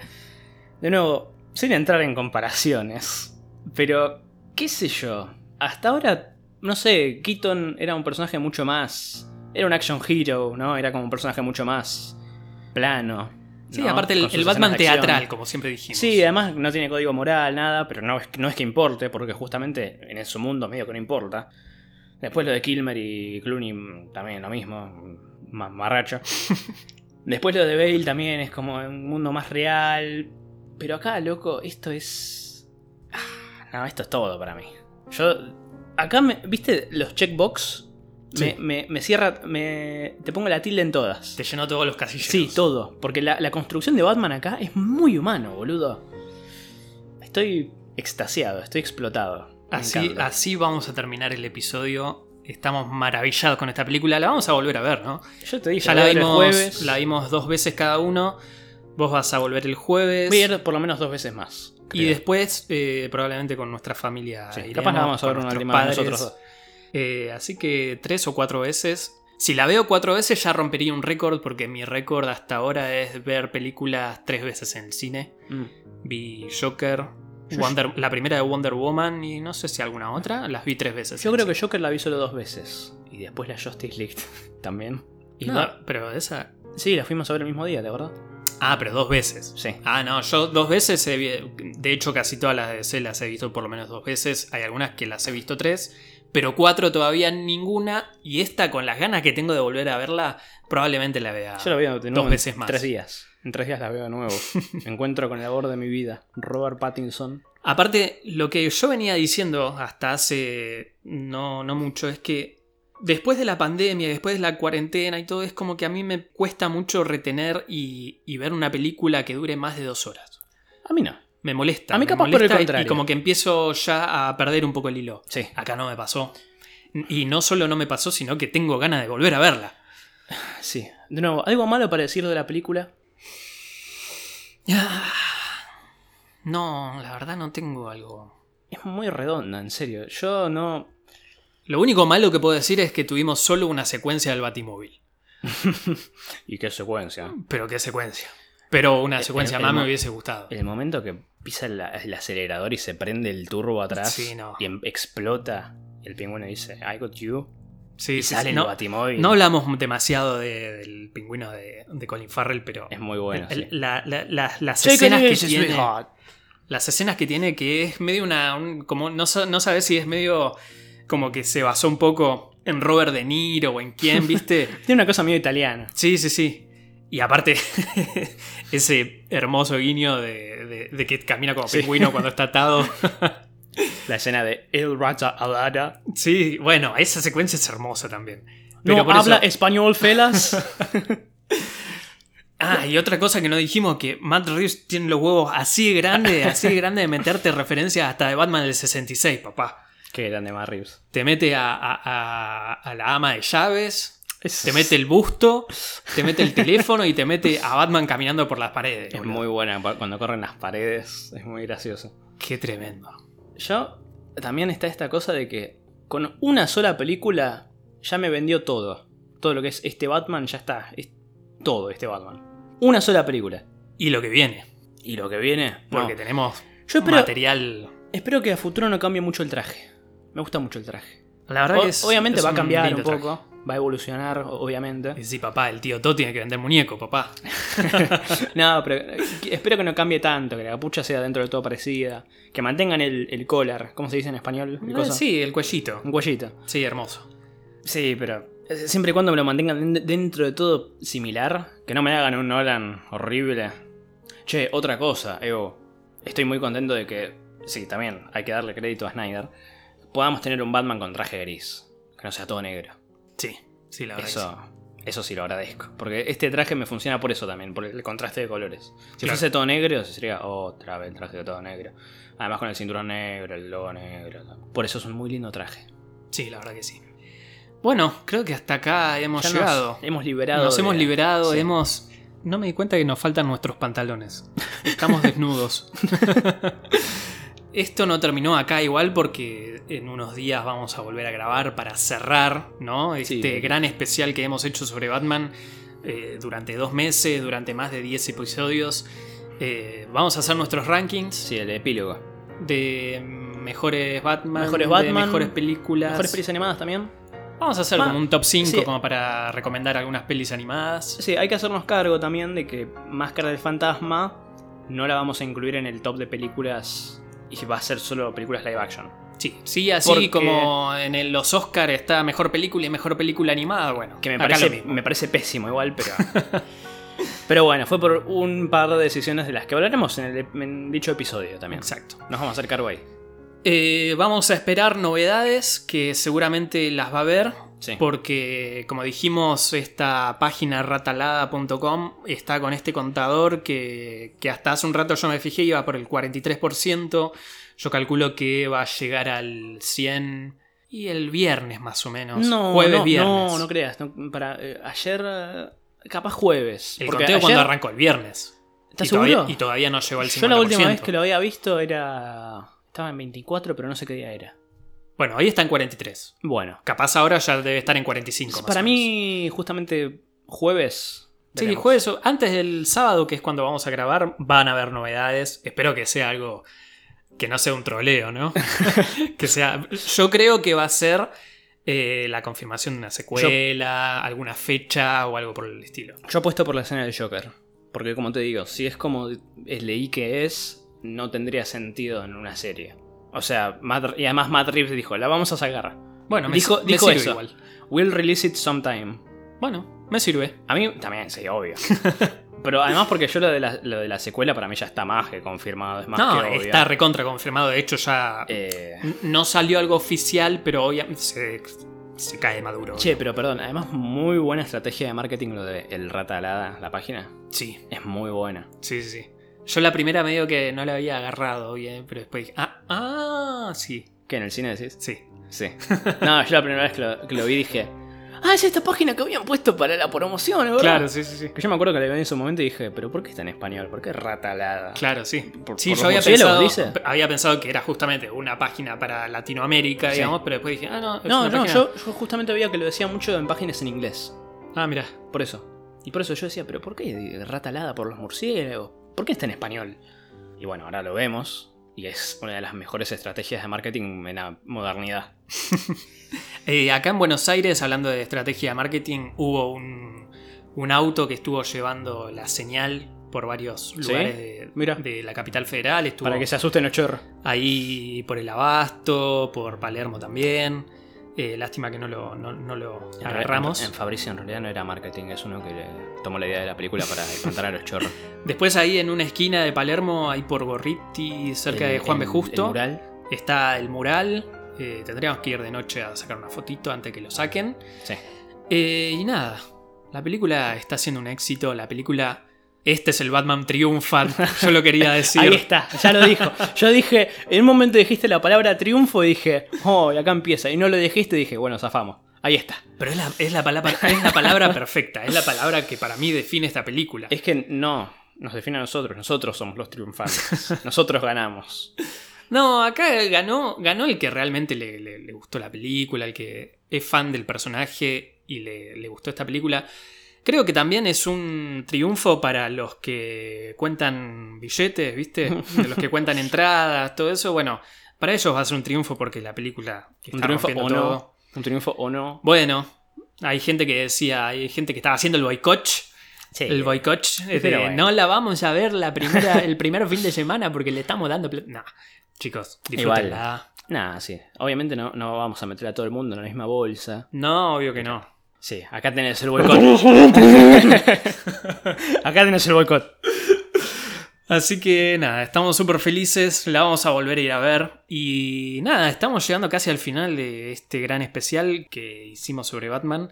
de nuevo, sin entrar en comparaciones. Pero, qué sé yo. Hasta ahora, no sé, Keaton era un personaje mucho más. Era un action hero, ¿no? Era como un personaje mucho más plano. Sí, ¿no? aparte el, Batman teatral, como siempre dijimos. Sí, además no tiene código moral, nada, pero no es, no es que importe, porque justamente en su mundo medio que no importa. Después lo de Kilmer y Clooney mm, también lo mismo, más marracho. Después lo de Bale también es como un mundo más real. Pero acá, loco, esto es... Ah, No, esto es todo para mí. Yo... Acá, me, ¿viste los checkbox? Me, Sí. me- me cierra... Me, te pongo la tilde en todas. Te llenó todos los casillos. Sí, todo. Porque la, la construcción de Batman acá es muy humano, boludo. Estoy extasiado, estoy explotado. Así, así vamos a terminar el episodio. Estamos maravillados con esta película. La vamos a volver a ver, ¿no? Yo te dije, Ya la el vimos, jueves. la vimos dos veces cada uno. Vos vas a volver el jueves. Voy a ir por lo menos dos veces más. y después, eh, probablemente con nuestra familia. Sí, iremos, capaz la vamos a ver una última padres. nosotros dos. Eh, así que tres o cuatro veces. Si la veo cuatro veces ya rompería un récord porque mi récord hasta ahora es ver películas tres veces en el cine. Mm. Vi Joker, Wonder- la primera de Wonder Woman y no sé si alguna otra. Las vi tres veces. Yo creo que Joker la vi solo dos veces. Y después la Justice League también. Y. No, pero esa... Sí, la fuimos a ver el mismo día, ¿de verdad? Ah, pero dos veces. Sí. Ah, no, yo dos veces, he de hecho casi todas las de DC las he visto por lo menos dos veces, hay algunas que las he visto tres, pero cuatro todavía ninguna, y esta con las ganas que tengo de volver a verla, probablemente la vea. Yo la veo de nuevo dos en veces más. tres días. En tres días la veo de nuevo. Me encuentro con el amor de mi vida. Robert Pattinson. Aparte, lo que yo venía diciendo hasta hace no, no mucho es que después de la pandemia, después de la cuarentena y todo, es como que a mí me cuesta mucho retener y, y ver una película que dure más de dos horas. A mí no. Me molesta. A mí capaz por el contrario. Y como que empiezo ya a perder un poco el hilo. Sí. Acá no me pasó. Y no solo no me pasó, sino que tengo ganas de volver a verla. Sí. De nuevo, ¿algo malo para decir de la película? No, la verdad no tengo algo. Es muy redonda, en serio. Yo no. Lo único malo que puedo decir es que tuvimos solo una secuencia del Batimóvil. ¿Y qué secuencia? Pero qué secuencia. Pero una El- secuencia el- más el me hubiese gustado. El momento que pisa el acelerador y se prende el turbo atrás Sí, no. y em- explota, el pingüino dice, I got you. Sí, y sí, sale sí. el No, batimóvil. no hablamos demasiado de- del pingüino de, de Colin Farrell, pero Es muy bueno. el- sí. la- la- la- las escenas que tiene... sweetheart. Las escenas que tiene que es medio una... un- como no, no sabes si es medio como que se basó un poco en Robert De Niro o en quién, ¿viste? Tiene una cosa medio italiana. Sí, sí, sí. Y aparte, ese hermoso guiño de, de- de que camina como Sí. pingüino cuando está atado. La escena de El Raja Alada. Sí, bueno, esa secuencia es hermosa también. No Pero por habla eso- español, felas. Ah, y otra cosa que no dijimos, que Matt Reeves tiene los huevos así de grande, así de grande de meterte referencias hasta de Batman del 66, papá. Qué grande más Reeves. Te mete a, a- a- a la ama de llaves, Es, te mete el busto, te mete el teléfono y te mete a Batman caminando por las paredes. Es boludo. muy buena cuando corren las paredes. Es muy gracioso. Qué tremendo. Yo también está esta cosa de que con una sola película ya me vendió todo. Todo lo que es este Batman ya está. Es todo este Batman. Una sola película. Y lo que viene. Y lo que viene. Porque no. tenemos Yo espero, material. espero que a futuro no cambie mucho el traje. Me gusta mucho el traje. La verdad O- que es, obviamente es va a cambiar un traje. Va a evolucionar, obviamente. Y Sí, papá, el tío Todo tiene que vender muñeco, papá. no, pero eh, espero que no cambie tanto. Que la capucha sea dentro de todo parecida. Que mantengan el, el collar. ¿Cómo se dice en español? El Eh, sí, el cuellito. Un cuellito. Sí, hermoso. Sí, pero eh, siempre y cuando me lo mantengan den- dentro de todo similar, que no me hagan un Nolan horrible. Che, otra cosa, Evo. Estoy muy contento de que, sí, también hay que darle crédito a Snyder, podamos tener un Batman con traje gris, que no sea todo negro. Sí, sí, la verdad. que Eso, eso sí lo agradezco. Porque este traje me funciona por eso también, por el contraste de colores. Si Claro. fuese todo negro, sería otra vez el traje de todo negro. Además con el cinturón negro, el logo negro. Por eso es un muy lindo traje. sí. Sí, la verdad que sí. Bueno, creo que hasta acá hemos Ya nos llegado. hemos liberado. Nos de- hemos liberado, Sí. hemos. No me di cuenta que nos faltan nuestros pantalones. Estamos desnudos. Esto no terminó acá igual porque en unos días vamos a volver a grabar para cerrar, ¿no? Este Sí. gran especial que hemos hecho sobre Batman eh, durante dos meses, durante más de 10 episodios. Eh, vamos a hacer nuestros rankings Sí, el epílogo. de mejores Batman, Mejores de Batman, mejores películas. Mejores pelis animadas también. Vamos a hacer Ah, como un top 5 sí. como para recomendar algunas pelis animadas. Sí, hay que hacernos cargo también de que Máscara del Fantasma no la vamos a incluir en el top de películas y va a ser solo películas live action. Sí, sí, así Porque- como en el- los Oscar está mejor película y mejor película animada, bueno, Que me parece, me parece pésimo igual, pero... pero bueno, fue por un par de decisiones de las que hablaremos en, el, en dicho episodio también. Exacto. Nos vamos a hacer cargo ahí. Eh, vamos a esperar novedades que seguramente las va a haber. Sí. Porque, como dijimos, esta página ratalada.com está con este contador que, que hasta hace un rato yo me fijé iba por el 43%. Yo calculo que va a llegar al 100% y el viernes más o menos. No, Jueves, no, viernes. no, no creas. no, para, eh, ayer, eh, capaz jueves. El porque conteo ayer- cuando arrancó el viernes. ¿Estás y todavía, y todavía no llegó al 50%. Yo la última vez que lo había visto era... Estaba en 24, pero no sé qué día era. Bueno, hoy está en 43. Bueno. Capaz ahora ya debe estar en 45. más Para o menos. mí, justamente jueves. Sí, jueves, antes del sábado, que es cuando vamos a grabar, van a haber novedades. Espero que sea algo que no sea un troleo, ¿no? que sea. Yo creo que va a ser eh, la confirmación de una secuela, alguna fecha o algo por el estilo. Yo apuesto por la escena del Joker. Porque como te digo, si es como es- leí que es, no tendría sentido en una serie. O sea, Matt- y además Matt Reeves dijo, la vamos a sacar. Bueno, me, Dijo- me dijo sirve eso. igual. We'll release it sometime. Bueno, me sirve. A mí también, sí, obvio. Pero además porque yo lo de, la, lo de la secuela para mí ya está más que confirmado. Es más no, que obvio. está recontra confirmado. De hecho, ya Eh, no salió algo oficial, pero obviamente se, se cae maduro. Che, pero perdón, además muy buena estrategia de marketing lo de El Rata Alada, la página. Sí, Es muy buena. Sí, sí, sí. Yo la primera medio que no la había agarrado bien, pero después dije, ah, ah, sí, ¿Qué, en el cine decís? sí. Sí. No, yo la primera vez que lo, que lo vi dije, ah, es esta página que habían puesto para la promoción, ¿verdad? Claro, sí, sí, sí. Que yo me acuerdo que la vi en su momento y dije, pero ¿por qué está en español? ¿Por qué ratalada? Claro, sí. Por- sí, por yo había pensado, dice. había pensado que era justamente una página para Latinoamérica, Sí. digamos, pero después dije, ah, no, es No, una no, página- yo, yo justamente veía que lo decía mucho en páginas en inglés. Ah, mira. Por eso. Y por eso yo decía, pero ¿por qué ratalada por los murciélagos? ¿Por qué está en español? Y bueno, ahora lo vemos. Y es una de las mejores estrategias de marketing en la modernidad. Eh, acá en Buenos Aires, hablando de estrategia de marketing, hubo un, un auto que estuvo llevando la señal por varios ¿Sí? lugares de, Mira. de la capital federal. Estuvo Para que se asusten los chorros. ahí por el Abasto, por Palermo también. Eh, lástima que no lo, no, no lo agarramos. En, en Fabricio en realidad no era marketing, es uno que le tomó la idea de la película para espantar a los chorros. Después ahí en una esquina de Palermo, ahí por Gorriti, cerca de El- Juan B. Justo, el mural. está el mural. Eh, tendríamos que ir de noche a sacar una fotito antes que lo saquen. Sí. Eh, y nada, la película está siendo un éxito. La película, este es el Batman triunfan. Yo lo quería decir. Ahí está, ya lo dijo. Yo dije, en un momento dijiste la palabra triunfo y dije, oh, y acá empieza. Y no lo dijiste y dije, bueno, zafamos. Ahí está. Pero es la, es la palabra, es la palabra perfecta. Es la palabra que para mí define esta película. Es que no, nos define a nosotros. Nosotros somos los triunfantes. Nosotros ganamos. No, acá ganó, ganó el que realmente le, le- le gustó la película, el que es fan del personaje y le, le gustó esta película. Creo que también es un triunfo para los que cuentan billetes, ¿viste? De los que cuentan entradas, todo eso. Bueno, para ellos va a ser un triunfo porque la película Un está triunfo rompiendo o no. Un triunfo o no. Bueno, hay gente que decía, hay gente que estaba haciendo el boicot. El boicot de bueno. no la vamos a ver la primera, el primer fin de semana porque le estamos dando. No, chicos, disfrútenla. Nah, sí. Obviamente no, no vamos a meter a todo el mundo en la misma bolsa. No, obvio que no. Sí, acá tenés el boicot. acá tenés el boicot. Así que nada, estamos súper felices, la vamos a volver a ir a ver. Y nada, estamos llegando casi al final de este gran especial que hicimos sobre Batman.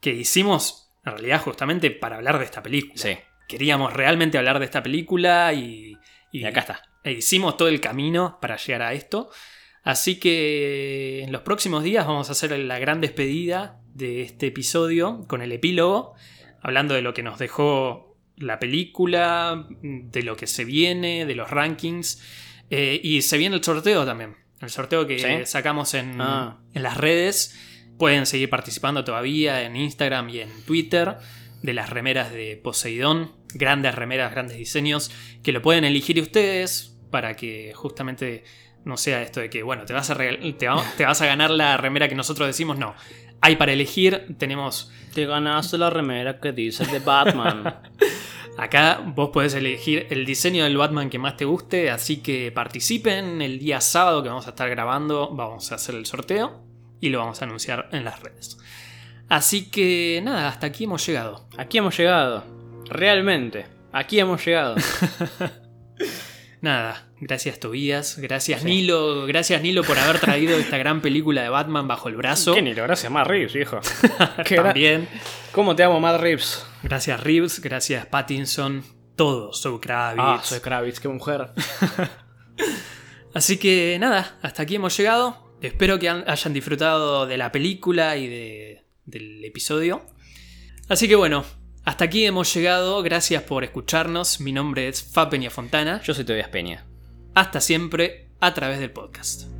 Que hicimos en realidad justamente para hablar de esta película. Sí. Queríamos realmente hablar de esta película y, Y acá está. e hicimos todo el camino para llegar a esto. Así que en los próximos días vamos a hacer la gran despedida de este episodio con el epílogo, hablando de lo que nos dejó la película, de lo que se viene, de los rankings. eh, y se viene el sorteo también. El sorteo que ¿Sí? sacamos en, Ah. en las redes. Pueden seguir participando todavía en Instagram y en Twitter de las remeras de Poseidón. Grandes remeras, grandes diseños que lo pueden elegir ustedes para que justamente no sea esto de que, bueno, te vas a, regal- te va- te vas a ganar la remera que nosotros decimos. No, hay para elegir. Tenemos Te ganaste la remera que dice de Batman. Acá vos podés elegir el diseño del Batman que más te guste, así que participen el día sábado que vamos a estar grabando, vamos a hacer el sorteo y lo vamos a anunciar en las redes. Así que nada, hasta aquí hemos llegado. Aquí hemos llegado. Realmente. Aquí hemos llegado. Nada, gracias Tobías, gracias Sí. Nilo, gracias Nilo por haber traído esta gran película de Batman bajo el brazo. ¿Qué ni lo gracias Matt Reeves, gra- También, ¿Cómo te amo, Matt Reeves? gracias Reeves, gracias Pattinson, todo, Zoe Kravitz. Ah, soy Kravitz, qué mujer. Así que nada, hasta aquí hemos llegado. Espero que hayan disfrutado de la película y de- del episodio. Así que bueno, hasta aquí hemos llegado. Gracias por escucharnos. Mi nombre es Fa Peña Fontana. Yo soy Tobias Peña. Hasta siempre a través del podcast.